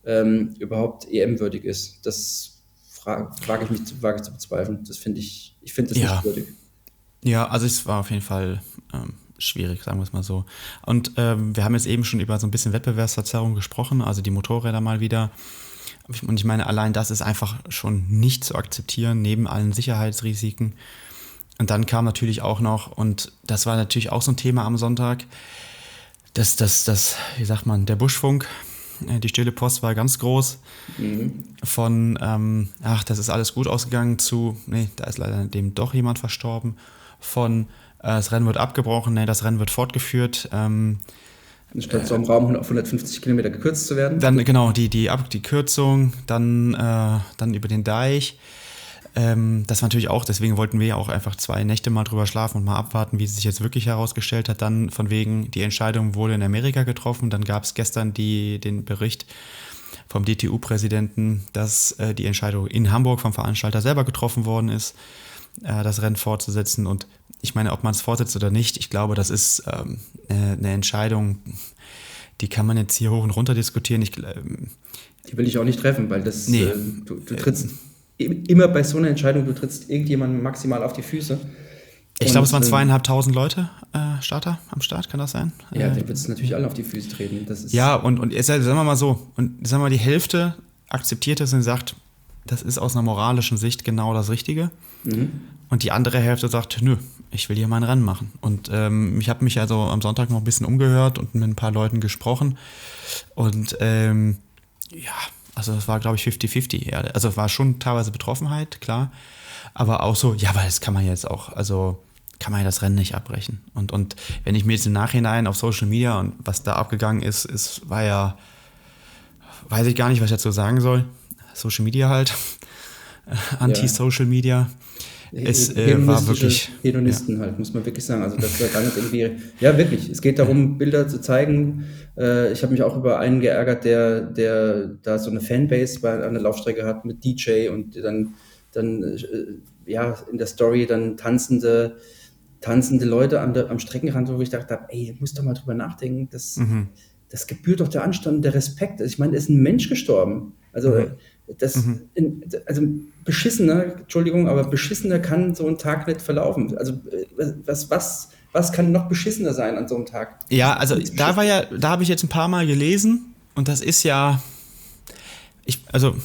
ähm, überhaupt EM-würdig ist. Das wage ich mich wage ich zu bezweifeln. Das finde ich, ich finde das ja. nicht würdig. Ja, also es war auf jeden Fall ähm, schwierig, sagen wir es mal so. Und ähm, wir haben jetzt eben schon über so ein bisschen Wettbewerbsverzerrung gesprochen, also die Motorräder mal wieder. Und ich meine, allein das ist einfach schon nicht zu akzeptieren, neben allen Sicherheitsrisiken. Und dann kam natürlich auch noch, und das war natürlich auch so ein Thema am Sonntag, dass das, das, wie sagt man, der Buschfunk, äh, die stille Post war ganz groß. Mhm. Von, ähm, ach, das ist alles gut ausgegangen, zu, nee, da ist leider dem doch jemand verstorben. Von, äh, das Rennen wird abgebrochen, nee, das Rennen wird fortgeführt. Ähm, Statt so im Raum auf 150 Kilometer gekürzt zu werden? Dann, genau, die, die, die Kürzung, dann, äh, dann über den Deich. Ähm, das war natürlich auch, deswegen wollten wir ja auch einfach zwei Nächte mal drüber schlafen und mal abwarten, wie es sich jetzt wirklich herausgestellt hat. Dann von wegen, die Entscheidung wurde in Amerika getroffen. Dann gab es gestern die, den Bericht vom DTU-Präsidenten, dass äh, die Entscheidung in Hamburg vom Veranstalter selber getroffen worden ist, äh, das Rennen fortzusetzen. Und ich meine, ob man es fortsetzt oder nicht, ich glaube, das ist ähm, eine Entscheidung, die kann man jetzt hier hoch und runter diskutieren. Ich, ähm, die will ich auch nicht treffen, weil das nee, äh, du, du trittst immer bei so einer Entscheidung, du trittst irgendjemandem maximal auf die Füße. Ich glaube, es waren ähm, zweieinhalbtausend Leute äh, Starter am Start, kann das sein? Ja, äh, dann wird es natürlich alle auf die Füße treten. ja, und, und sagen wir mal so, und sagen wir mal, die Hälfte akzeptiert es und sagt, das ist aus einer moralischen Sicht genau das Richtige. Mhm. Und die andere Hälfte sagt, nö, ich will hier mein Rennen machen. Und ähm, ich habe mich also am Sonntag noch ein bisschen umgehört und mit ein paar Leuten gesprochen. Und ähm, ja, also es war, glaube ich, 50-50 eher. Also es war schon teilweise Betroffenheit, klar. Aber auch so, ja, weil das kann man jetzt auch, also kann man ja das Rennen nicht abbrechen. Und, und wenn ich mir jetzt im Nachhinein auf Social Media und was da abgegangen ist, ist, war ja, weiß ich gar nicht, was ich dazu sagen soll. Social Media halt. Anti-Social Media. Es äh, war wirklich. Hedonisten ja. halt, muss man wirklich sagen. Also, das war gar nicht irgendwie. Ja, wirklich. Es geht darum, Bilder zu zeigen. Äh, ich habe mich auch über einen geärgert, der, der da so eine Fanbase bei einer Laufstrecke hat mit DJ und dann, dann äh, ja, in der Story dann tanzende, tanzende Leute am, am Streckenrand, wo ich dachte, ey, muss doch mal drüber nachdenken. Das, mhm. das gebührt doch der Anstand, der Respekt. Also ich meine, ist ein Mensch gestorben. Also. Mhm das, mhm. in, also beschissener, Entschuldigung, aber beschissener kann so ein Tag nicht verlaufen. Also äh, was, was, was kann noch beschissener sein an so einem Tag? Ja, also da war ja, da habe ich jetzt ein paar Mal gelesen und das ist ja, ich, also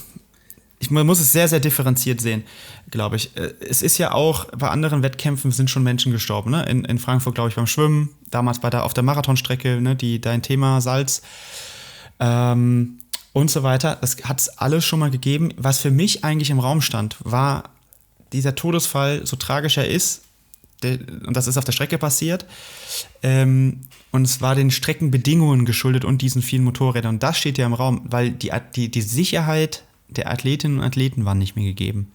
ich, man muss es sehr, sehr differenziert sehen, glaube ich. Äh, es ist ja auch, bei anderen Wettkämpfen sind schon Menschen gestorben. Ne? In, in Frankfurt, glaube ich, beim Schwimmen, damals bei der, auf der Marathonstrecke, ne? Die, dein Thema Salz. Ähm, und so weiter. Das hat es alles schon mal gegeben. Was für mich eigentlich im Raum stand, war dieser Todesfall, so tragisch er ist, und das ist auf der Strecke passiert. Ähm, und es war den Streckenbedingungen geschuldet und diesen vielen Motorrädern. Und das steht ja im Raum, weil die, die, die Sicherheit der Athletinnen und Athleten war nicht mehr gegeben.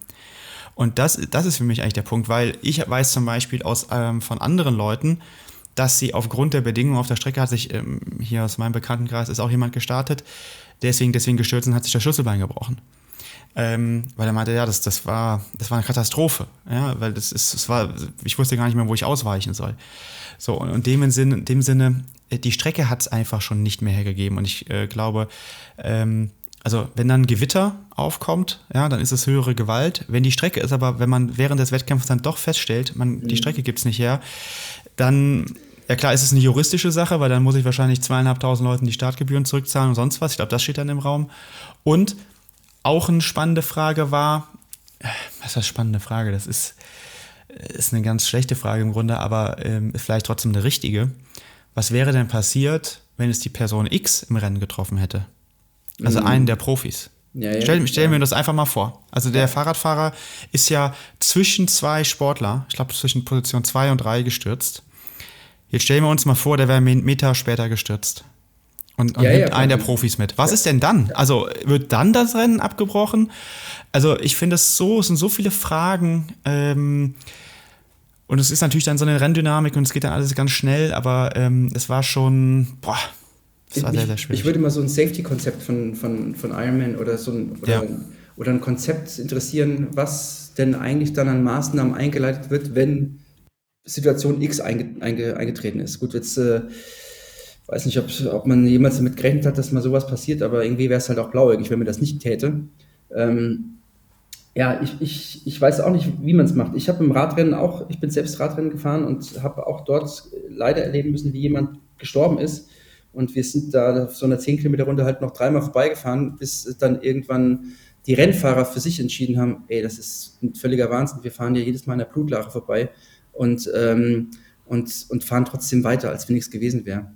Und das, das ist für mich eigentlich der Punkt, weil ich weiß zum Beispiel aus, ähm, von anderen Leuten, dass sie aufgrund der Bedingungen auf der Strecke hat sich, ähm, hier aus meinem Bekanntenkreis ist auch jemand gestartet, deswegen, deswegen gestürzt und hat sich das Schlüsselbein gebrochen. Ähm, weil er meinte, ja, das, das, war, das war eine Katastrophe. Ja, weil das ist, das war, ich wusste gar nicht mehr, wo ich ausweichen soll. So, und in dem Sinne, in dem Sinne äh, die Strecke hat es einfach schon nicht mehr hergegeben. Und ich äh, glaube, ähm, also wenn dann Gewitter aufkommt, ja, dann ist es höhere Gewalt. Wenn die Strecke ist aber, wenn man während des Wettkampfs dann doch feststellt, man, mhm. die Strecke gibt es nicht her, dann ja klar, ist es eine juristische Sache, weil dann muss ich wahrscheinlich zweieinhalbtausend Leuten die Startgebühren zurückzahlen und sonst was. Ich glaube, das steht dann im Raum. Und auch eine spannende Frage war, was ist das spannende Frage? Das ist, ist eine ganz schlechte Frage im Grunde, aber ähm, ist vielleicht trotzdem eine richtige. Was wäre denn passiert, wenn es die Person X im Rennen getroffen hätte? Also mhm. einen der Profis. Ja, ja, stell, stell ja. mir das einfach mal vor. Also der Fahrradfahrer ist ja zwischen zwei Sportler, ich glaube zwischen Position 2 und 3 gestürzt. Jetzt stellen wir uns mal vor, der wäre einen Meter später gestürzt. Und, und ja, nimmt ja, einen der Profis mit. Was ist denn dann? Also wird dann das Rennen abgebrochen? Also ich finde es so, es sind so viele Fragen. Ähm, und es ist natürlich dann so eine Renndynamik und es geht dann alles ganz schnell, aber ähm, es war schon, boah, es war sehr, sehr schwierig. Ich würde mal so ein Safety-Konzept von, von, von Ironman oder so ein, oder, ja. oder ein Konzept interessieren, was denn eigentlich dann an Maßnahmen eingeleitet wird, wenn Situation X einge, einge, eingetreten ist. Gut, jetzt äh, weiß nicht, ob, ob man jemals damit gerechnet hat, dass mal sowas passiert, aber irgendwie wäre es halt auch blauäugig, wenn man das nicht täte. Ähm, ja, ich, ich, ich weiß auch nicht, wie man es macht. Ich habe im Radrennen auch, ich bin selbst Radrennen gefahren und habe auch dort leider erleben müssen, wie jemand gestorben ist. Und wir sind da auf so einer 10 Kilometer Runde halt noch dreimal vorbeigefahren, bis dann irgendwann die Rennfahrer für sich entschieden haben, ey, das ist ein völliger Wahnsinn, wir fahren ja jedes Mal in der Blutlache vorbei und, ähm, und, und fahren trotzdem weiter, als wenn nichts gewesen wäre.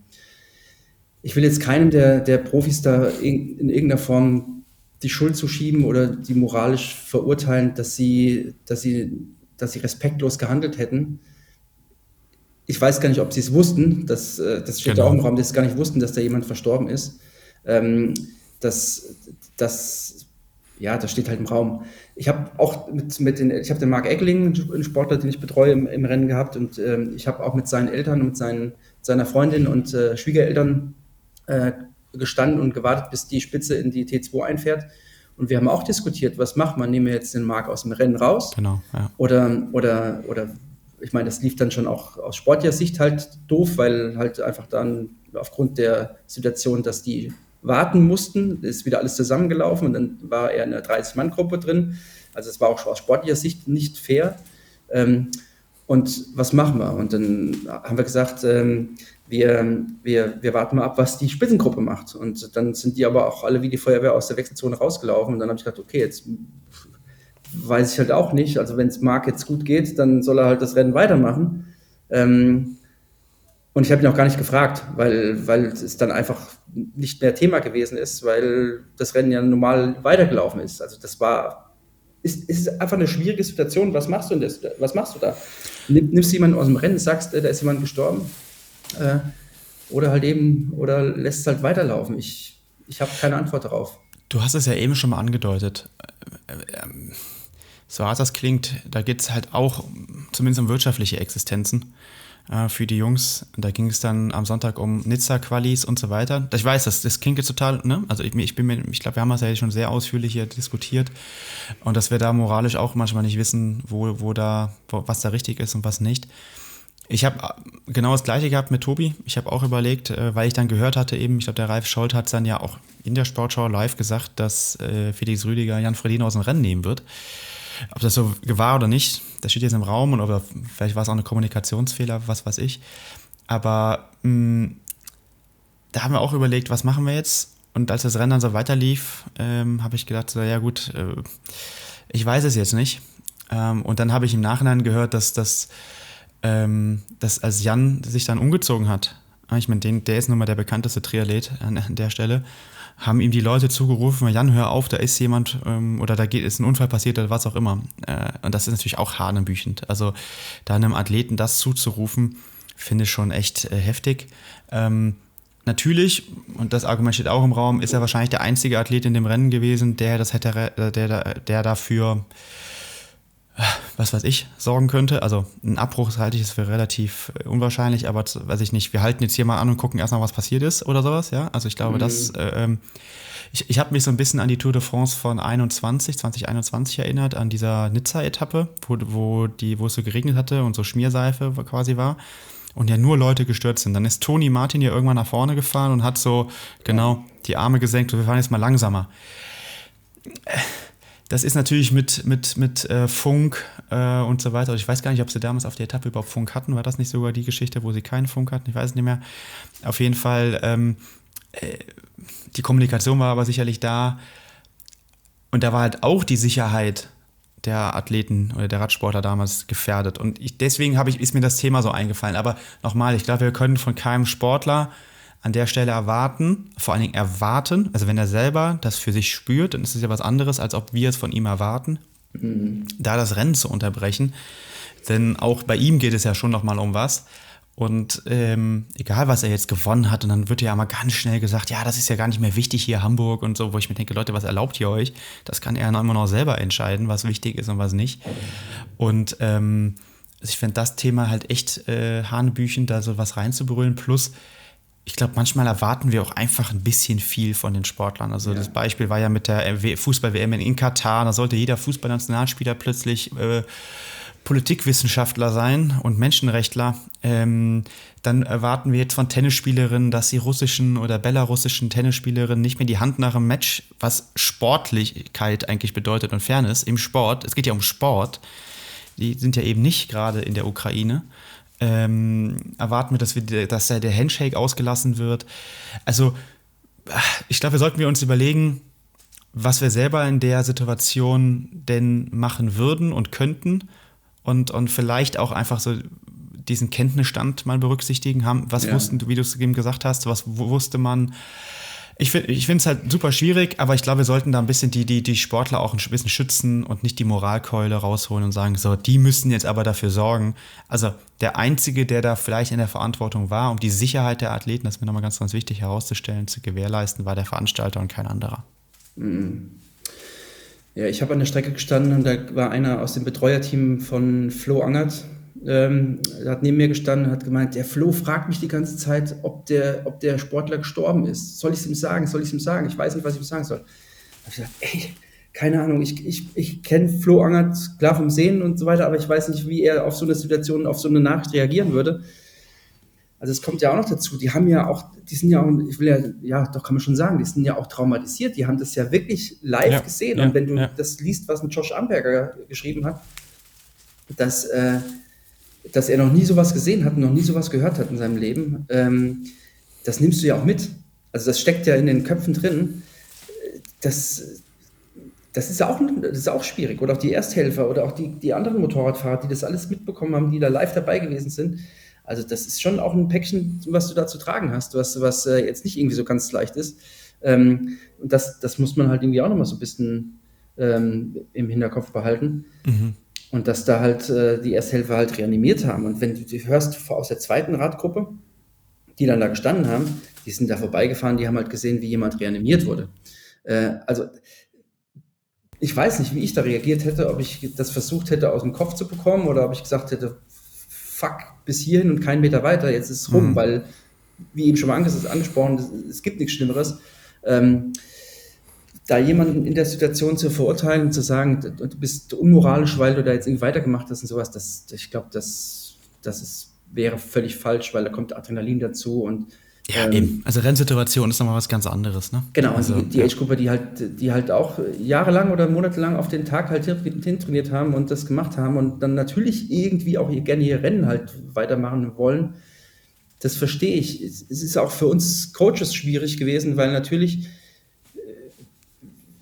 Ich will jetzt keinem der, der Profis da in, in irgendeiner Form die Schuld zuschieben oder die moralisch verurteilen, dass sie, dass sie, dass sie respektlos gehandelt hätten. Ich weiß gar nicht, ob sie es wussten, das, äh, das steht genau. auch im Raum, dass sie gar nicht wussten, dass da jemand verstorben ist. Ähm, das, das, ja, das steht halt im Raum ich habe auch mit, mit den, ich habe den Marc Eckling, einen Sportler, den ich betreue im, im Rennen gehabt und ähm, ich habe auch mit seinen Eltern und mit seinen, seiner Freundin und äh, Schwiegereltern äh, gestanden und gewartet, bis die Spitze in die T2 einfährt. Und wir haben auch diskutiert, was macht man? Nehmen wir jetzt den Marc aus dem Rennen raus? Genau. Ja. Oder, oder, oder, ich meine, das lief dann schon auch aus sportlicher Sicht halt doof, weil halt einfach dann aufgrund der Situation, dass die warten mussten. Ist wieder alles zusammengelaufen und dann war er in einer 30-Mann-Gruppe drin. Also es war auch aus sportlicher Sicht nicht fair. Ähm, und was machen wir? Und dann haben wir gesagt, ähm, wir, wir, wir warten mal ab, was die Spitzengruppe macht. Und dann sind die aber auch alle wie die Feuerwehr aus der Wechselzone rausgelaufen. Und dann habe ich gedacht, okay, jetzt weiß ich halt auch nicht. Also wenn es Marc jetzt gut geht, dann soll er halt das Rennen weitermachen. Ähm, und ich habe ihn auch gar nicht gefragt, weil, weil es dann einfach nicht mehr Thema gewesen ist, weil das Rennen ja normal weitergelaufen ist. Also das war, ist, ist einfach eine schwierige Situation. Was machst du denn das? Was machst du da? Nimmst du jemanden aus dem Rennen, sagst, äh, da ist jemand gestorben? Äh, oder halt eben, oder lässt es halt weiterlaufen? Ich, ich habe keine Antwort darauf. Du hast es ja eben schon mal angedeutet. Äh, ähm, so hart das klingt, da geht es halt auch zumindest um wirtschaftliche Existenzen äh, für die Jungs. Da ging es dann am Sonntag um Nizza-Qualis und so weiter. Ich weiß, das, das klingt jetzt total, ne? Also ich, ich bin mir, ich glaube, wir haben das ja schon sehr ausführlich hier diskutiert. Und dass wir da moralisch auch manchmal nicht wissen, wo, wo da, wo, was da richtig ist und was nicht. Ich habe äh, genau das gleiche gehabt mit Tobi. Ich habe auch überlegt, äh, weil ich dann gehört hatte, eben, ich glaube, der Ralf Scholz hat dann ja auch in der Sportschau live gesagt, dass Felix Rüdiger Jan Fredin aus dem Rennen nehmen wird. Ob das so war oder nicht, das steht jetzt im Raum und oder vielleicht war es auch eine Kommunikationsfehler, was weiß ich. Aber mh, mm, da haben wir auch überlegt, was machen wir jetzt? Und als das Rennen dann so weiterlief, ähm, habe ich gedacht, so, ja gut, äh, ich weiß es jetzt nicht. Ähm, und dann habe ich im Nachhinein gehört, dass, dass, ähm, dass als Jan sich dann umgezogen hat, ich meine, der ist nun mal der bekannteste Triathlet an der Stelle, haben ihm die Leute zugerufen, Jan, hör auf, da ist jemand ähm, oder da geht, ist ein Unfall passiert oder was auch immer. Äh, und das ist natürlich auch hanebüchend. Also da einem Athleten das zuzurufen, finde ich schon echt äh, heftig. Ähm, natürlich, und das Argument steht auch im Raum, ist er wahrscheinlich der einzige Athlet in dem Rennen gewesen, der das hätte, der, der, der dafür was weiß ich, sorgen könnte. Also ein Abbruch halte ich es für relativ äh, unwahrscheinlich, aber weiß ich nicht, wir halten jetzt hier mal an und gucken erstmal, was passiert ist oder sowas, ja. Also ich glaube, mhm. das, äh, ähm, ich, ich habe mich so ein bisschen an die Tour de France von 21, 2021 erinnert, an dieser Nizza-Etappe, wo, wo, die, wo es so geregnet hatte und so Schmierseife quasi war und ja nur Leute gestürzt sind. Dann ist Toni Martin ja irgendwann nach vorne gefahren und hat so genau die Arme gesenkt und wir fahren jetzt mal langsamer das ist natürlich mit, mit, mit äh, Funk äh, und so weiter. Ich weiß gar nicht, ob sie damals auf der Etappe überhaupt Funk hatten. War das nicht sogar die Geschichte, wo sie keinen Funk hatten? Ich weiß es nicht mehr. Auf jeden Fall, ähm, äh, die Kommunikation war aber sicherlich da. Und da war halt auch die Sicherheit der Athleten oder der Radsportler damals gefährdet. Und ich, deswegen ich, ist mir das Thema so eingefallen. Aber nochmal, ich glaube, wir können von keinem Sportler an der Stelle erwarten, vor allen Dingen erwarten, also wenn er selber das für sich spürt, dann ist es ja was anderes, als ob wir es von ihm erwarten, mhm. da das Rennen zu unterbrechen. Denn auch bei ihm geht es ja schon nochmal um was. Und ähm, egal, was er jetzt gewonnen hat, und dann wird ja mal ganz schnell gesagt, ja, das ist ja gar nicht mehr wichtig hier Hamburg und so, wo ich mir denke, Leute, was erlaubt ihr euch? Das kann er immer noch selber entscheiden, was wichtig ist und was nicht. Und ähm, ich finde das Thema halt echt äh, hanebüchend, da so was reinzubrüllen. Plus, ich glaube, manchmal erwarten wir auch einfach ein bisschen viel von den Sportlern. Also ja. das Beispiel war ja mit der Fußball-WM in Katar. Da sollte jeder Fußballnationalspieler plötzlich äh, Politikwissenschaftler sein und Menschenrechtler. Ähm, dann erwarten wir jetzt von Tennisspielerinnen, dass die russischen oder belarussischen Tennisspielerinnen nicht mehr die Hand nach dem Match, was Sportlichkeit eigentlich bedeutet und Fairness im Sport, es geht ja um Sport, die sind ja eben nicht gerade in der Ukraine ähm, erwarten wir, dass, wir, dass der Handshake ausgelassen wird. Also, ich glaube, wir sollten wir uns überlegen, was wir selber in der Situation denn machen würden und könnten und, und vielleicht auch einfach so diesen Kenntnisstand mal berücksichtigen haben. Was ja. wussten, wie du es eben gesagt hast, was wusste man, ich finde es halt super schwierig, aber ich glaube, wir sollten da ein bisschen die, die, die Sportler auch ein bisschen schützen und nicht die Moralkeule rausholen und sagen, so, die müssen jetzt aber dafür sorgen. Also der Einzige, der da vielleicht in der Verantwortung war, um die Sicherheit der Athleten, das ist mir nochmal ganz, ganz wichtig herauszustellen, zu gewährleisten, war der Veranstalter und kein anderer. Mhm. Ja, ich habe an der Strecke gestanden und da war einer aus dem Betreuerteam von Flo Angert, ähm, hat neben mir gestanden und hat gemeint, der Flo fragt mich die ganze Zeit, ob der, ob der Sportler gestorben ist. Soll ich es ihm sagen? Soll ich es ihm sagen? Ich weiß nicht, was ich ihm sagen soll. Da habe ich gesagt, ey, keine Ahnung, ich, ich, ich kenne Flo Angert klar vom Sehen und so weiter, aber ich weiß nicht, wie er auf so eine Situation, auf so eine Nachricht reagieren würde. Also es kommt ja auch noch dazu, die haben ja auch, die sind ja auch, ich will ja, ja, doch kann man schon sagen, die sind ja auch traumatisiert, die haben das ja wirklich live ja, gesehen. Ja, und wenn du das liest, was ein Josh Amberger geschrieben hat, dass äh, dass er noch nie sowas gesehen hat, noch nie sowas gehört hat in seinem Leben, ähm, das nimmst du ja auch mit. Also das steckt ja in den Köpfen drin. Das, das, ist, auch, das ist auch schwierig. Oder auch die Ersthelfer oder auch die, die anderen Motorradfahrer, die das alles mitbekommen haben, die da live dabei gewesen sind. Also das ist schon auch ein Päckchen, was du da zu tragen hast, was, was äh, jetzt nicht irgendwie so ganz leicht ist. Ähm, und das, das muss man halt irgendwie auch nochmal so ein bisschen ähm, im Hinterkopf behalten. Mhm. Und dass da halt äh, die Ersthelfer halt reanimiert haben. Und wenn du die hörst aus der zweiten Radgruppe, die dann da gestanden haben, die sind da vorbeigefahren, die haben halt gesehen, wie jemand reanimiert wurde. Äh, also ich weiß nicht, wie ich da reagiert hätte, ob ich das versucht hätte, aus dem Kopf zu bekommen oder ob ich gesagt hätte, fuck, bis hierhin und keinen Meter weiter, jetzt ist es rum, mhm. weil, wie eben schon mal angesprochen, es, es gibt nichts Schlimmeres. Ähm, da jemanden in der Situation zu verurteilen und zu sagen, du bist unmoralisch, weil du da jetzt irgendwie weitergemacht hast und sowas, das, ich glaube, das, das ist, wäre völlig falsch, weil da kommt Adrenalin dazu und ja, ähm, eben. Also Rennsituation ist nochmal was ganz anderes, ne? Genau, also, die, die Age-Gruppe, die halt, die halt auch jahrelang oder monatelang auf den Tag halt hintrainiert haben und das gemacht haben und dann natürlich irgendwie auch gerne ihr Rennen halt weitermachen wollen, das verstehe ich. Es ist auch für uns Coaches schwierig gewesen, weil natürlich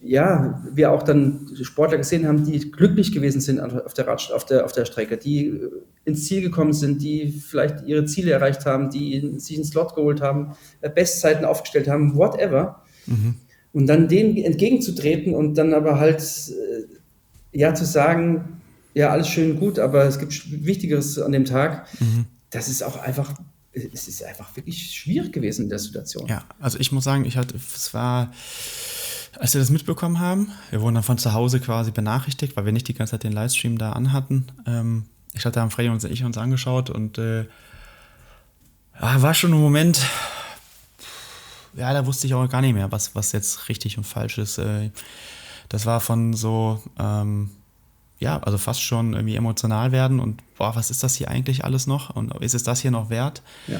ja, wir auch dann Sportler gesehen haben, die glücklich gewesen sind auf der, Rad, auf der, auf der Strecke, die äh, ins Ziel gekommen sind, die vielleicht ihre Ziele erreicht haben, die sich einen Slot geholt haben, äh, Bestzeiten aufgestellt haben, whatever. Mhm. Und dann denen entgegenzutreten und dann aber halt, äh, ja, zu sagen, ja, alles schön gut, aber es gibt Wichtigeres an dem Tag, mhm. das ist auch einfach, es ist einfach wirklich schwierig gewesen in der Situation. Ja, also ich muss sagen, ich hatte, es war, als wir das mitbekommen haben, wir wurden dann von zu Hause quasi benachrichtigt, weil wir nicht die ganze Zeit den Livestream da anhatten. Ähm, ich hatte am Freddy und ich uns angeschaut und äh, ja, war schon ein Moment, ja, da wusste ich auch gar nicht mehr, was, was jetzt richtig und falsch ist. Äh, das war von so, ähm, ja, also fast schon irgendwie emotional werden und boah, was ist das hier eigentlich alles noch und ist es das hier noch wert? Ja.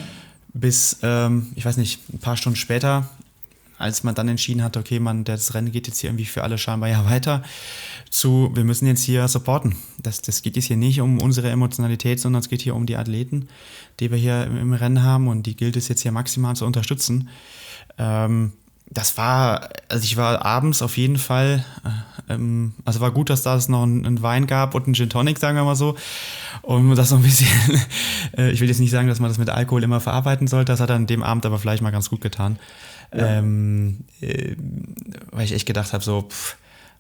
Bis, ähm, ich weiß nicht, ein paar Stunden später, als man dann entschieden hat, okay, man, das Rennen geht jetzt hier irgendwie für alle scheinbar ja weiter, zu, wir müssen jetzt hier supporten. Das, das geht jetzt hier nicht um unsere Emotionalität, sondern es geht hier um die Athleten, die wir hier im, im Rennen haben und die gilt es jetzt hier maximal zu unterstützen. Ähm, das war, also ich war abends auf jeden Fall, äh, ähm, also war gut, dass da es noch einen, einen, Wein gab und einen Gin Tonic, sagen wir mal so. Und das so ein bisschen, äh, ich will jetzt nicht sagen, dass man das mit Alkohol immer verarbeiten sollte, das hat er an dem Abend aber vielleicht mal ganz gut getan. Ja. Ähm, äh, weil ich echt gedacht habe, so, pff,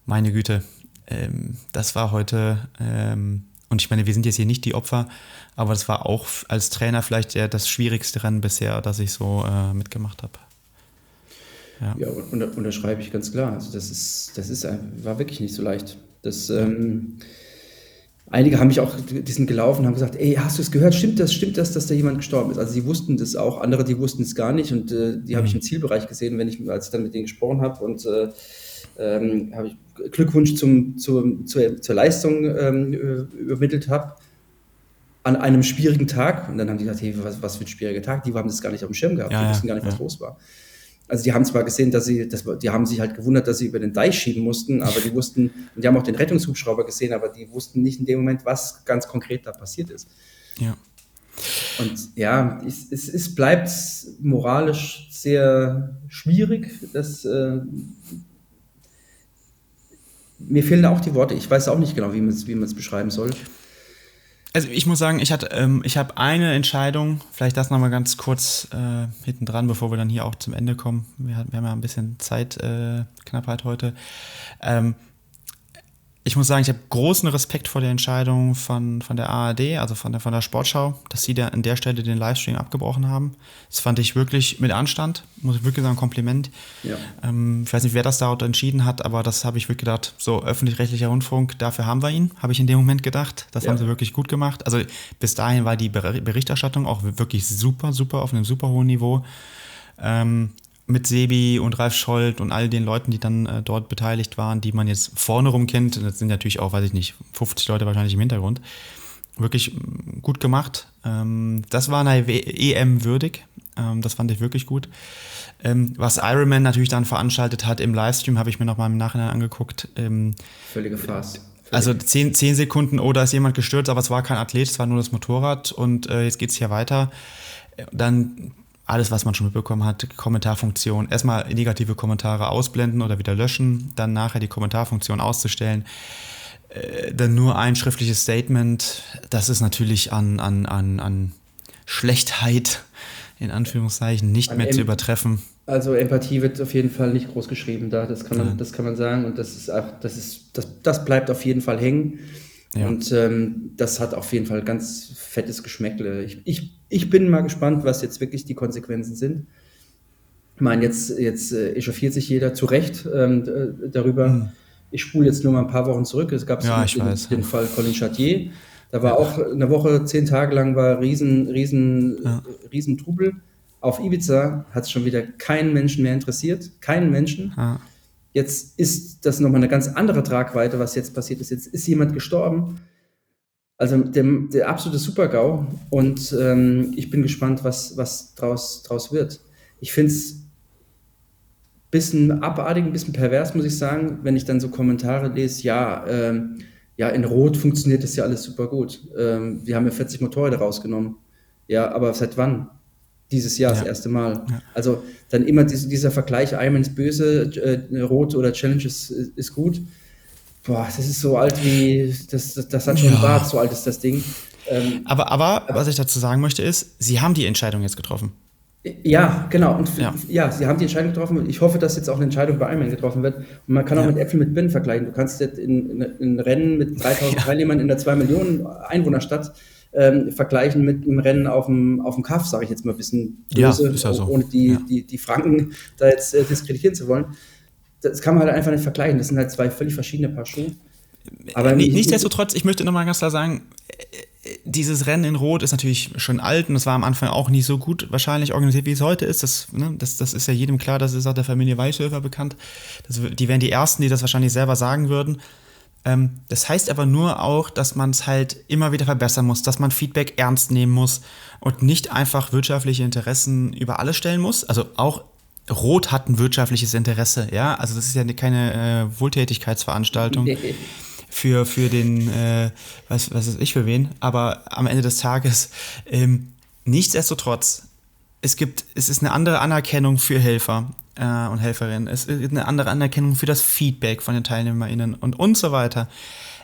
meine Güte, ähm, das war heute, ähm, und ich meine, wir sind jetzt hier nicht die Opfer, aber das war auch als Trainer vielleicht der, das schwierigste Rennen bisher, das ich so äh, mitgemacht habe. Ja, ja unter, unterschreibe ich ganz klar. Also das ist, das ist, war wirklich nicht so leicht. Das, ähm, einige haben mich auch, die sind gelaufen, haben gesagt, ey, hast du es gehört? Stimmt das? Stimmt das, dass da jemand gestorben ist? Also sie wussten das auch, andere, die wussten es gar nicht und äh, die mhm. habe ich im Zielbereich gesehen, wenn ich, als ich dann mit denen gesprochen habe und äh, ähm, habe ich Glückwunsch zum, zum, zur, zur Leistung ähm, übermittelt habe an einem schwierigen Tag. Und dann haben die gesagt, hey, was, was für ein schwieriger Tag. Die haben das gar nicht auf dem Schirm gehabt, ja, die wussten gar nicht, was ja. los war. Also die haben zwar gesehen, dass sie, das, die haben sich halt gewundert, dass sie über den Deich schieben mussten, aber die wussten, und die haben auch den Rettungshubschrauber gesehen, aber die wussten nicht in dem Moment, was ganz konkret da passiert ist. Ja. Und ja, es, es, es bleibt moralisch sehr schwierig. Das, äh, mir fehlen auch die Worte. Ich weiß auch nicht genau, wie man es wie beschreiben soll. Also ich muss sagen, ich hatte, ähm, ich habe eine Entscheidung, vielleicht das nochmal ganz kurz äh, hinten dran, bevor wir dann hier auch zum Ende kommen. Wir, wir haben ja ein bisschen Zeitknappheit äh, heute. Ähm, ich muss sagen, ich habe großen Respekt vor der Entscheidung von, von der ARD, also von der, von der Sportschau, dass sie da an der Stelle den Livestream abgebrochen haben. Das fand ich wirklich mit Anstand, muss ich wirklich sagen, Kompliment. Ja. Ähm, ich weiß nicht, wer das da entschieden hat, aber das habe ich wirklich gedacht, so öffentlich-rechtlicher Rundfunk, dafür haben wir ihn, habe ich in dem Moment gedacht. Das ja. haben sie wirklich gut gemacht. Also bis dahin war die Berichterstattung auch wirklich super, super auf einem super hohen Niveau. Ähm, mit Sebi und Ralf Scholz und all den Leuten, die dann äh, dort beteiligt waren, die man jetzt vorne rum kennt, das sind natürlich auch, weiß ich nicht, 50 Leute wahrscheinlich im Hintergrund, wirklich mm, gut gemacht. Ähm, das war eine EM würdig, ähm, das fand ich wirklich gut. Ähm, was Ironman natürlich dann veranstaltet hat im Livestream, habe ich mir nochmal im Nachhinein angeguckt. Ähm, Völlige Farce. Also zehn, zehn Sekunden, oh, da ist jemand gestürzt, aber es war kein Athlet, es war nur das Motorrad und äh, jetzt geht es hier weiter. Dann alles, was man schon mitbekommen hat, Kommentarfunktion, erstmal negative Kommentare ausblenden oder wieder löschen, dann nachher die Kommentarfunktion auszustellen. Äh, dann nur ein schriftliches Statement, das ist natürlich an, an, an, an Schlechtheit, in Anführungszeichen, nicht an mehr zu übertreffen. Also Empathie wird auf jeden Fall nicht groß geschrieben da, das kann man, das kann man sagen. Und das ist auch, das ist, das, das bleibt auf jeden Fall hängen. Ja. Und ähm, das hat auf jeden Fall ganz fettes Geschmäckle. Ich, ich, ich bin mal gespannt, was jetzt wirklich die Konsequenzen sind. Ich meine, jetzt, jetzt äh, echauffiert sich jeder zu Recht ähm, darüber. Mhm. Ich spule jetzt nur mal ein paar Wochen zurück. Es gab ja, den, den, Fall Colin Chatier. Da war auch eine Woche, zehn Tage lang war riesen, riesen, ja. riesen Trubel. Auf Ibiza hat es schon wieder keinen Menschen mehr interessiert. Keinen Menschen. Ja. Jetzt ist das nochmal eine ganz andere Tragweite, was jetzt passiert ist. Jetzt ist jemand gestorben. Also der, der absolute Super-GAU. Und ähm, ich bin gespannt, was, was draus, draus wird. Ich finde es ein bisschen abartig, ein bisschen pervers, muss ich sagen, wenn ich dann so Kommentare lese, ja, ähm, ja, in Rot funktioniert das ja alles super gut. Ähm, wir haben ja 40 Motorräder rausgenommen. Ja, aber seit wann? Dieses Jahr ja. das erste Mal. Ja. Also dann immer diese, dieser Vergleich, Iron ist böse, äh, Rot oder Challenge ist, ist gut. Boah, das ist so alt wie, das, das, das hat schon ja. Bart, so alt ist das Ding. Ähm, aber, aber, aber, was ich dazu sagen möchte ist, sie haben die Entscheidung jetzt getroffen. Ja, genau. Und ja. ja. sie haben die Entscheidung getroffen. Ich hoffe, dass jetzt auch eine Entscheidung bei Ironman getroffen wird. Und man kann auch ja. mit Äpfel mit Birnen vergleichen. Du kannst jetzt in, in, in Rennen mit 3000 ja. Teilnehmern in der 2 Millionen Einwohnerstadt ähm, vergleichen mit einem Rennen auf dem, auf dem Kaff, sage ich jetzt mal ein bisschen böse, ja, so. ohne die, die, die Franken da jetzt äh, diskreditieren zu wollen. Das kann man halt einfach nicht vergleichen. Das sind halt zwei völlig verschiedene Paar Schuhe. Aber Nichtsdestotrotz, ich möchte nochmal ganz klar sagen, dieses Rennen in Rot ist natürlich schon alt und es war am Anfang auch nicht so gut wahrscheinlich organisiert, wie es heute ist. Das, ne, das, das ist ja jedem klar, das ist auch der Familie Weishöfer bekannt. Das, die wären die Ersten, die das wahrscheinlich selber sagen würden. Ähm, das heißt aber nur auch, dass man es halt immer wieder verbessern muss, dass man Feedback ernst nehmen muss und nicht einfach wirtschaftliche Interessen über alles stellen muss. Also auch Rot hat ein wirtschaftliches Interesse, ja. Also das ist ja keine äh, Wohltätigkeitsveranstaltung. Für, für den, äh, was, was ist ich für wen, aber am Ende des Tages, ähm, nichtsdestotrotz, es gibt, es ist eine andere Anerkennung für Helfer äh, und Helferinnen, es ist eine andere Anerkennung für das Feedback von den TeilnehmerInnen und, und so weiter.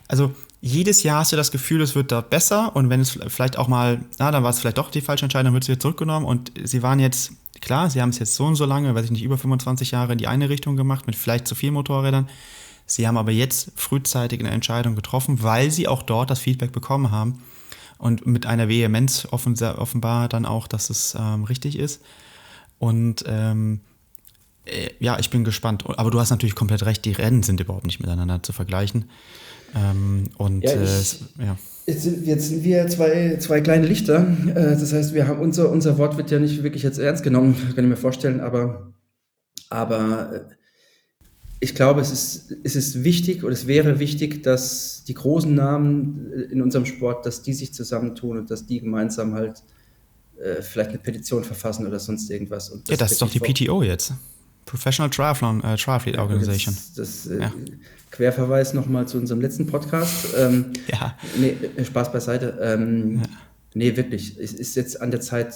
Also jedes Jahr hast du das Gefühl, es wird dort besser und wenn es vielleicht auch mal, na, dann war es vielleicht doch die falsche Entscheidung, dann wird es wieder zurückgenommen und sie waren jetzt, klar, sie haben es jetzt so und so lange, weiß ich nicht, über 25 Jahre in die eine Richtung gemacht, mit vielleicht zu vielen Motorrädern. Sie haben aber jetzt frühzeitig eine Entscheidung getroffen, weil sie auch dort das Feedback bekommen haben und mit einer Vehemenz offenbar dann auch, dass es ähm, richtig ist. Und ähm, äh, ja, ich bin gespannt. Aber du hast natürlich komplett recht, die Rennen sind überhaupt nicht miteinander zu vergleichen. Ähm, und ja, ich, äh, ja. Jetzt sind, jetzt sind wir zwei, zwei kleine Lichter. Äh, das heißt, wir haben unser, unser Wort wird ja nicht wirklich jetzt ernst genommen, kann ich mir vorstellen, aber, aber äh, ich glaube, es ist, es ist wichtig oder es wäre wichtig, dass die großen Namen in unserem Sport, dass die sich zusammentun und dass die gemeinsam halt äh, vielleicht eine Petition verfassen oder sonst irgendwas. Das ja, das ist doch die PTO jetzt. Professional Triathlon uh, Triathlete Organization. Das, das äh, ja. Querverweis nochmal zu unserem letzten Podcast. Ähm, ja. Nee, äh, Spaß beiseite. Ähm, ja. Nee, wirklich. Es ist jetzt an der Zeit,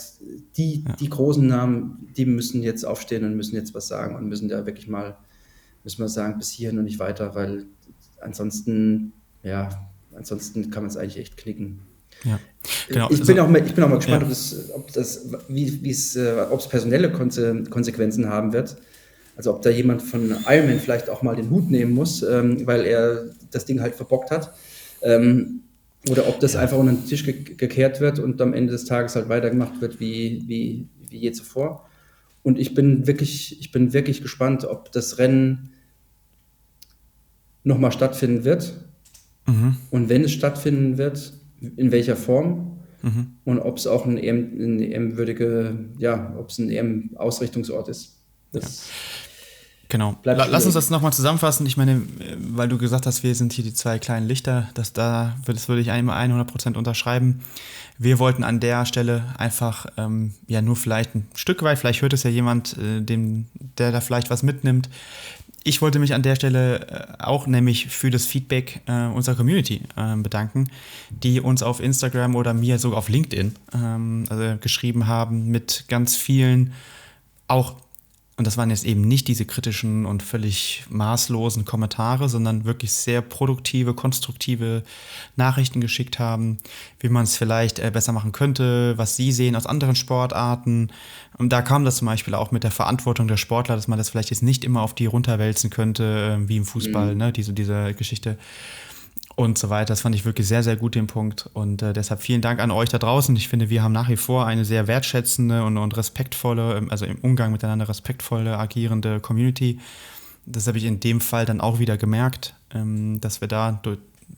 die, ja. die großen Namen, die müssen jetzt aufstehen und müssen jetzt was sagen und müssen da wirklich mal müssen wir sagen, bis hierhin und nicht weiter, weil ansonsten, ja, ansonsten kann man es eigentlich echt knicken. Ja, genau. Ich, bin, also, auch mal, ich bin auch mal gespannt, ja. ob, das, ob das, wie, es, äh, ob es personelle Konse Konsequenzen haben wird. Also ob da jemand von Ironman vielleicht auch mal den Hut nehmen muss, ähm, weil er das Ding halt verbockt hat. Ähm, oder ob das ja. einfach unter den Tisch ge gekehrt wird und am Ende des Tages halt weitergemacht wird wie, wie, wie je zuvor. Und ich bin wirklich, ich bin wirklich gespannt, ob das Rennen nochmal stattfinden wird. Mhm. Und wenn es stattfinden wird, in welcher Form mhm. und ob es auch ein EM, EM-würdige, ja, ob es ein EM-Ausrichtungsort ist. Das ja. Genau. Lass uns das nochmal zusammenfassen. Ich meine, weil du gesagt hast, wir sind hier die zwei kleinen Lichter, das, da, das würde ich einmal 100% unterschreiben. Wir wollten an der Stelle einfach, ähm, ja, nur vielleicht ein Stück weit, vielleicht hört es ja jemand, äh, dem, der da vielleicht was mitnimmt, ich wollte mich an der Stelle äh, auch nämlich für das Feedback äh, unserer Community äh, bedanken, die uns auf Instagram oder mir sogar auf LinkedIn ähm, also geschrieben haben mit ganz vielen auch und das waren jetzt eben nicht diese kritischen und völlig maßlosen Kommentare, sondern wirklich sehr produktive, konstruktive Nachrichten geschickt haben, wie man es vielleicht äh, besser machen könnte, was sie sehen aus anderen Sportarten. Und da kam das zum Beispiel auch mit der Verantwortung der Sportler, dass man das vielleicht jetzt nicht immer auf die runterwälzen könnte, äh, wie im Fußball, mhm. ne, diese, diese Geschichte und so weiter. Das fand ich wirklich sehr, sehr gut, den Punkt. Und äh, deshalb vielen Dank an euch da draußen. Ich finde, wir haben nach wie vor eine sehr wertschätzende und, und respektvolle, ähm, also im Umgang miteinander respektvolle, agierende Community. Das habe ich in dem Fall dann auch wieder gemerkt, ähm, dass wir da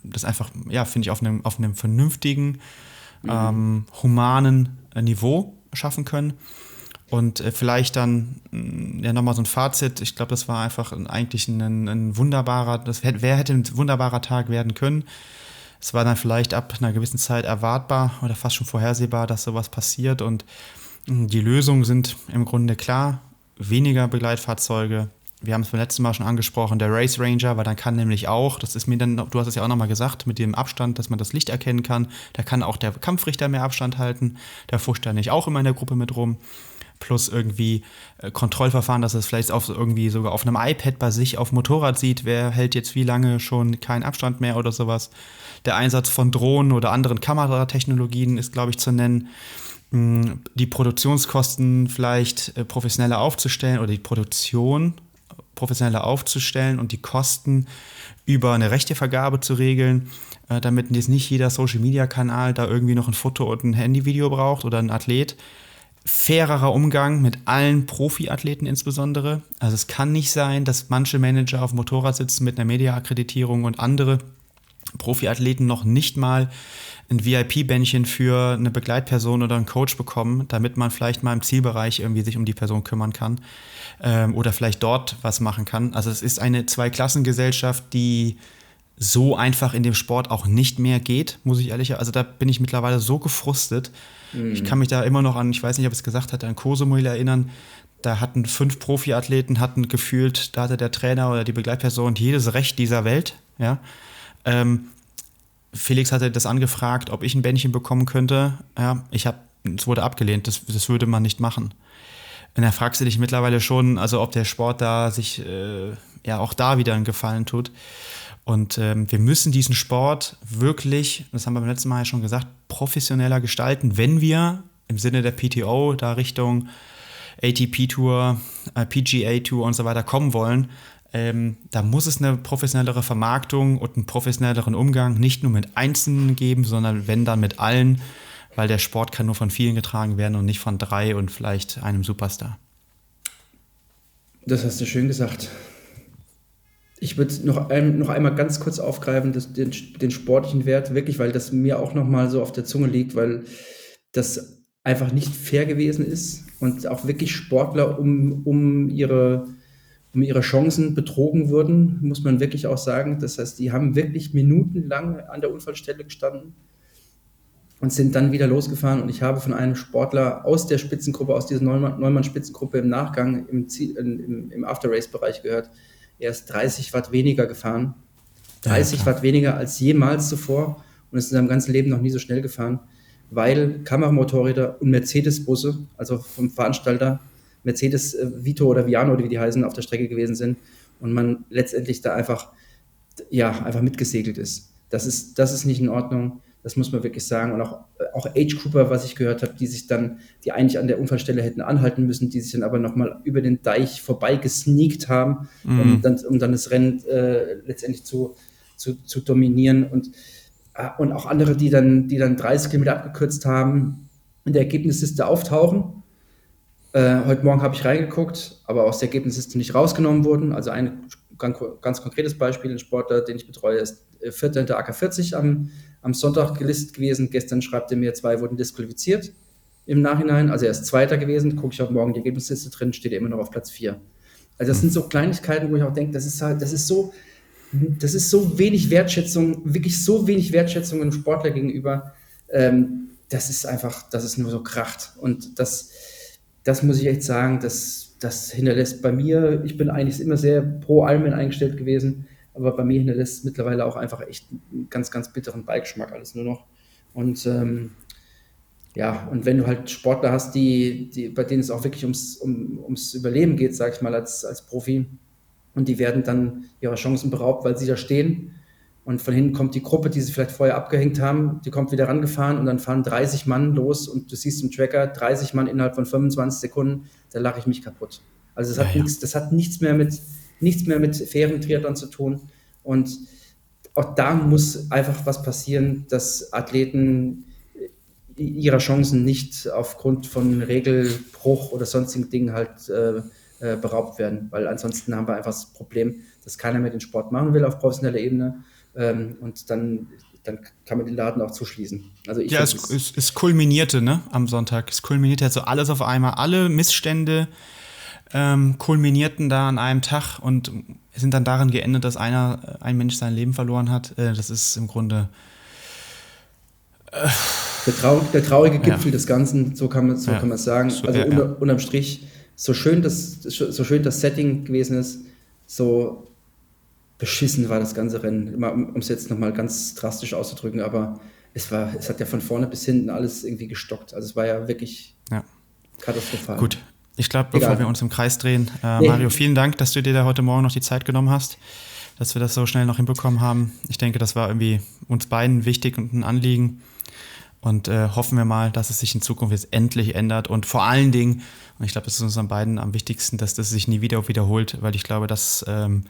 das einfach, ja, finde ich, auf einem, auf einem vernünftigen, mhm. ähm, humanen äh, Niveau schaffen können. Und äh, vielleicht dann mm, ja nochmal so ein Fazit. Ich glaube, das war einfach eigentlich ein, ein wunderbarer, das hätte, wer hätte ein wunderbarer Tag werden können. Es war dann vielleicht ab einer gewissen Zeit erwartbar oder fast schon vorhersehbar, dass sowas passiert. Und mm, die Lösungen sind im Grunde klar. Weniger Begleitfahrzeuge. Wir haben es beim letzten Mal schon angesprochen, der Race Ranger, weil dann kann nämlich auch, das ist mir dann, du hast es ja auch nochmal gesagt, mit dem Abstand, dass man das Licht erkennen kann, da kann auch der Kampfrichter mehr Abstand halten. Der fuscht da nicht auch immer in der Gruppe mit rum plus irgendwie äh, Kontrollverfahren, dass es vielleicht auf, irgendwie sogar auf einem iPad bei sich auf Motorrad sieht, wer hält jetzt wie lange schon keinen Abstand mehr oder sowas. Der Einsatz von Drohnen oder anderen Kameratechnologien ist, glaube ich, zu nennen. die Produktionskosten vielleicht äh, professioneller aufzustellen oder die Produktion professioneller aufzustellen und die Kosten über eine Rechtevergabe zu regeln, äh, damit jetzt nicht jeder Social-Media-Kanal da irgendwie noch ein Foto und ein Handyvideo braucht oder ein Athlet. Fairerer Umgang mit allen Profiathleten insbesondere. Also es kann nicht sein, dass manche Manager auf dem Motorrad sitzen mit einer Media-Akkreditierung und andere Profiathleten noch nicht mal ein VIP-Bändchen für eine Begleitperson oder einen Coach bekommen, damit man vielleicht mal im Zielbereich irgendwie sich um die Person kümmern kann ähm, oder vielleicht dort was machen kann. Also es ist eine Zweiklassengesellschaft, die so einfach in dem Sport auch nicht mehr geht, muss ich ehrlich Also da bin ich mittlerweile so gefrustet. Mhm. Ich kann mich da immer noch an, ich weiß nicht, ob ich es gesagt hatte, an Kosumil erinnern. Da hatten fünf Profiathleten, hatten gefühlt, da hatte der Trainer oder die Begleitperson jedes Recht dieser Welt. Ja. Ähm, Felix hatte das angefragt, ob ich ein Bändchen bekommen könnte. Ja, ich habe, es wurde abgelehnt, das, das würde man nicht machen. Und da fragst du dich mittlerweile schon, also ob der Sport da sich äh, ja auch da wieder einen Gefallen tut. Und ähm, wir müssen diesen Sport wirklich, das haben wir beim letzten Mal ja schon gesagt, professioneller gestalten, wenn wir im Sinne der PTO da Richtung ATP-Tour, äh, PGA-Tour und so weiter kommen wollen, ähm, da muss es eine professionellere Vermarktung und einen professionelleren Umgang nicht nur mit Einzelnen geben, sondern wenn dann mit allen, weil der Sport kann nur von vielen getragen werden und nicht von drei und vielleicht einem Superstar. Das hast du schön gesagt. Ich würde noch, ein, noch einmal ganz kurz aufgreifen, das, den, den sportlichen Wert, wirklich, weil das mir auch nochmal so auf der Zunge liegt, weil das einfach nicht fair gewesen ist und auch wirklich Sportler um, um ihre um ihre Chancen betrogen wurden, muss man wirklich auch sagen. Das heißt, die haben wirklich minutenlang an der Unfallstelle gestanden und sind dann wieder losgefahren. Und ich habe von einem Sportler aus der Spitzengruppe, aus dieser Neumann-Spitzengruppe im Nachgang im, im, im After-Race-Bereich gehört, er ist 30 Watt weniger gefahren. 30 ja, Watt weniger als jemals zuvor und ist in seinem ganzen Leben noch nie so schnell gefahren, weil Kameramotorräder und Mercedes-Busse, also vom Veranstalter, Mercedes äh, Vito oder Viano, oder wie die heißen, auf der Strecke gewesen sind und man letztendlich da einfach, ja, einfach mitgesegelt ist. Das ist, das ist nicht in Ordnung. Das muss man wirklich sagen. Und auch, auch Age Cooper, was ich gehört habe, die sich dann, die eigentlich an der Unfallstelle hätten anhalten müssen, die sich dann aber nochmal über den Deich vorbei gesneakt haben, mhm. um, dann, um dann das Rennen äh, letztendlich zu, zu, zu dominieren. Und, äh, und auch andere, die dann, die dann 30 Kilometer abgekürzt haben, in der Ergebnisliste auftauchen äh, heute Morgen habe ich reingeguckt, aber aus der Ergebnisliste nicht rausgenommen wurden. Also ein ganz, ganz konkretes Beispiel, ein Sportler, den ich betreue, ist äh, Vierter hinter AK40 am, am Sonntag gelistet gewesen. Gestern schreibt er mir, zwei wurden disqualifiziert im Nachhinein. Also er ist Zweiter gewesen. Gucke ich auf morgen die Ergebnisliste drin, steht er immer noch auf Platz 4. Also das sind so Kleinigkeiten, wo ich auch denke, das ist halt, das ist so, das ist so wenig Wertschätzung, wirklich so wenig Wertschätzung einem Sportler gegenüber. Ähm, das ist einfach, das ist nur so kracht. Und das, das muss ich echt sagen, das, das hinterlässt bei mir, ich bin eigentlich immer sehr pro Ironman eingestellt gewesen, aber bei mir hinterlässt es mittlerweile auch einfach echt einen ganz, ganz bitteren Beigeschmack alles nur noch. Und ähm, ja, und wenn du halt Sportler hast, die, die, bei denen es auch wirklich ums, um, ums Überleben geht, sag ich mal, als, als Profi, und die werden dann ihrer Chancen beraubt, weil sie da stehen und von hinten kommt die Gruppe, die sie vielleicht vorher abgehängt haben, die kommt wieder rangefahren und dann fahren 30 Mann los und du siehst im Tracker 30 Mann innerhalb von 25 Sekunden, da lache ich mich kaputt. Also das hat, ja, ja. Nichts, das hat nichts mehr mit nichts mehr mit fairen Triathlon zu tun. Und auch da muss einfach was passieren, dass Athleten ihrer Chancen nicht aufgrund von Regelbruch oder sonstigen Dingen halt äh, äh, beraubt werden. Weil ansonsten haben wir einfach das Problem, dass keiner mehr den Sport machen will auf professioneller Ebene ähm, und dann, dann kann man den Laden auch zuschließen. Also ja, es, es, es, kulminierte ne, am Sonntag. Es kulminierte also alles auf einmal. Alle Missstände ähm, kulminierten da an einem Tag und sind dann darin geendet, dass einer, äh, ein Mensch sein Leben verloren hat. Äh, das ist im Grunde. Äh, der, traurig, der, traurige Gipfel ja. des Ganzen, so kann man so ja. kann man sagen. So, also ja, unter, unterm Strich, so schön, das, so schön das Setting gewesen ist, so beschissen war das ganze Rennen, um es jetzt nochmal ganz drastisch auszudrücken, aber es war, es hat ja von vorne bis hinten alles irgendwie gestockt. Also es war ja wirklich katastrophal. Gut. Ich glaube, bevor wir uns im Kreis drehen, äh, nee. Mario, vielen Dank, dass du dir da heute Morgen noch die Zeit genommen hast, dass wir das so schnell noch hinbekommen haben. Ich denke, das war irgendwie uns beiden wichtig und ein Anliegen. Und äh, hoffen wir mal, dass es sich in Zukunft jetzt endlich ändert. Und vor allen Dingen, und ich glaube, das ist uns an beiden am wichtigsten, dass das sich nie wieder wiederholt, weil ich glaube, dass, ähm,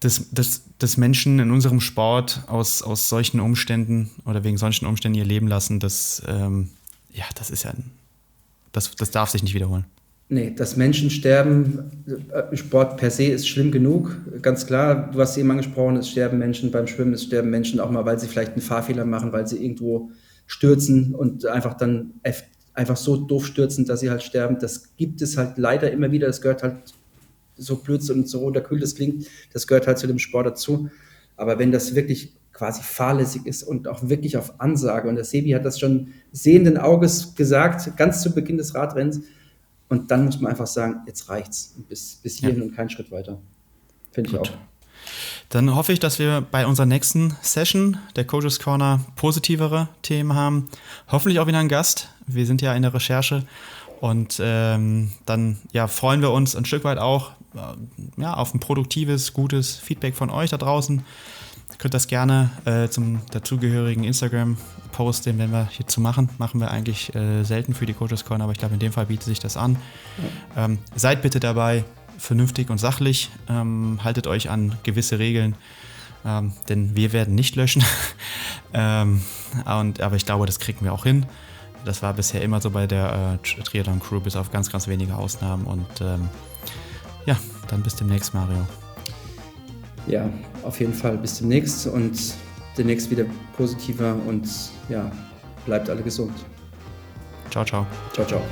dass, dass, dass Menschen in unserem Sport aus, aus solchen Umständen oder wegen solchen Umständen ihr Leben lassen, das, ähm, ja, das ist ja, das, das darf sich nicht wiederholen. Nee, dass Menschen sterben, äh, Sport per se ist schlimm genug. Ganz klar, du hast eben angesprochen, es sterben Menschen beim Schwimmen, es sterben Menschen auch mal, weil sie vielleicht einen Fahrfehler machen, weil sie irgendwo stürzen und einfach dann einfach so doof stürzen, dass sie halt sterben. Das gibt es halt leider immer wieder. Das gehört halt so blöd und so unterkühlt das klingt, das gehört halt zu dem Sport dazu. Aber wenn das wirklich quasi fahrlässig ist und auch wirklich auf Ansage, und der Sebi hat das schon sehenden Auges gesagt, ganz zu Beginn des Radrennens, und dann muss man einfach sagen, jetzt reicht's. Bis, bis hierhin ja. und keinen Schritt weiter. Finde ich Gut. auch. Dann hoffe ich, dass wir bei unserer nächsten Session der Coaches Corner positivere Themen haben. Hoffentlich auch wieder einen Gast. Wir sind ja in der Recherche. Und ähm, dann ja, freuen wir uns ein Stück weit auch äh, ja, auf ein produktives, gutes Feedback von euch da draußen. Ihr könnt das gerne äh, zum dazugehörigen Instagram-Post, den werden wir hierzu machen. Machen wir eigentlich äh, selten für die Coaches Corner, aber ich glaube, in dem Fall bietet sich das an. Ja. Ähm, seid bitte dabei vernünftig und sachlich. Ähm, haltet euch an gewisse Regeln, ähm, denn wir werden nicht löschen. ähm, und, aber ich glaube, das kriegen wir auch hin. Das war bisher immer so bei der äh, Triathlon Crew, bis auf ganz, ganz wenige Ausnahmen. Und ähm, ja, dann bis demnächst, Mario ja, auf jeden Fall bis demnächst und demnächst wieder positiver und ja, bleibt alle gesund. Ciao, ciao. Ciao, ciao.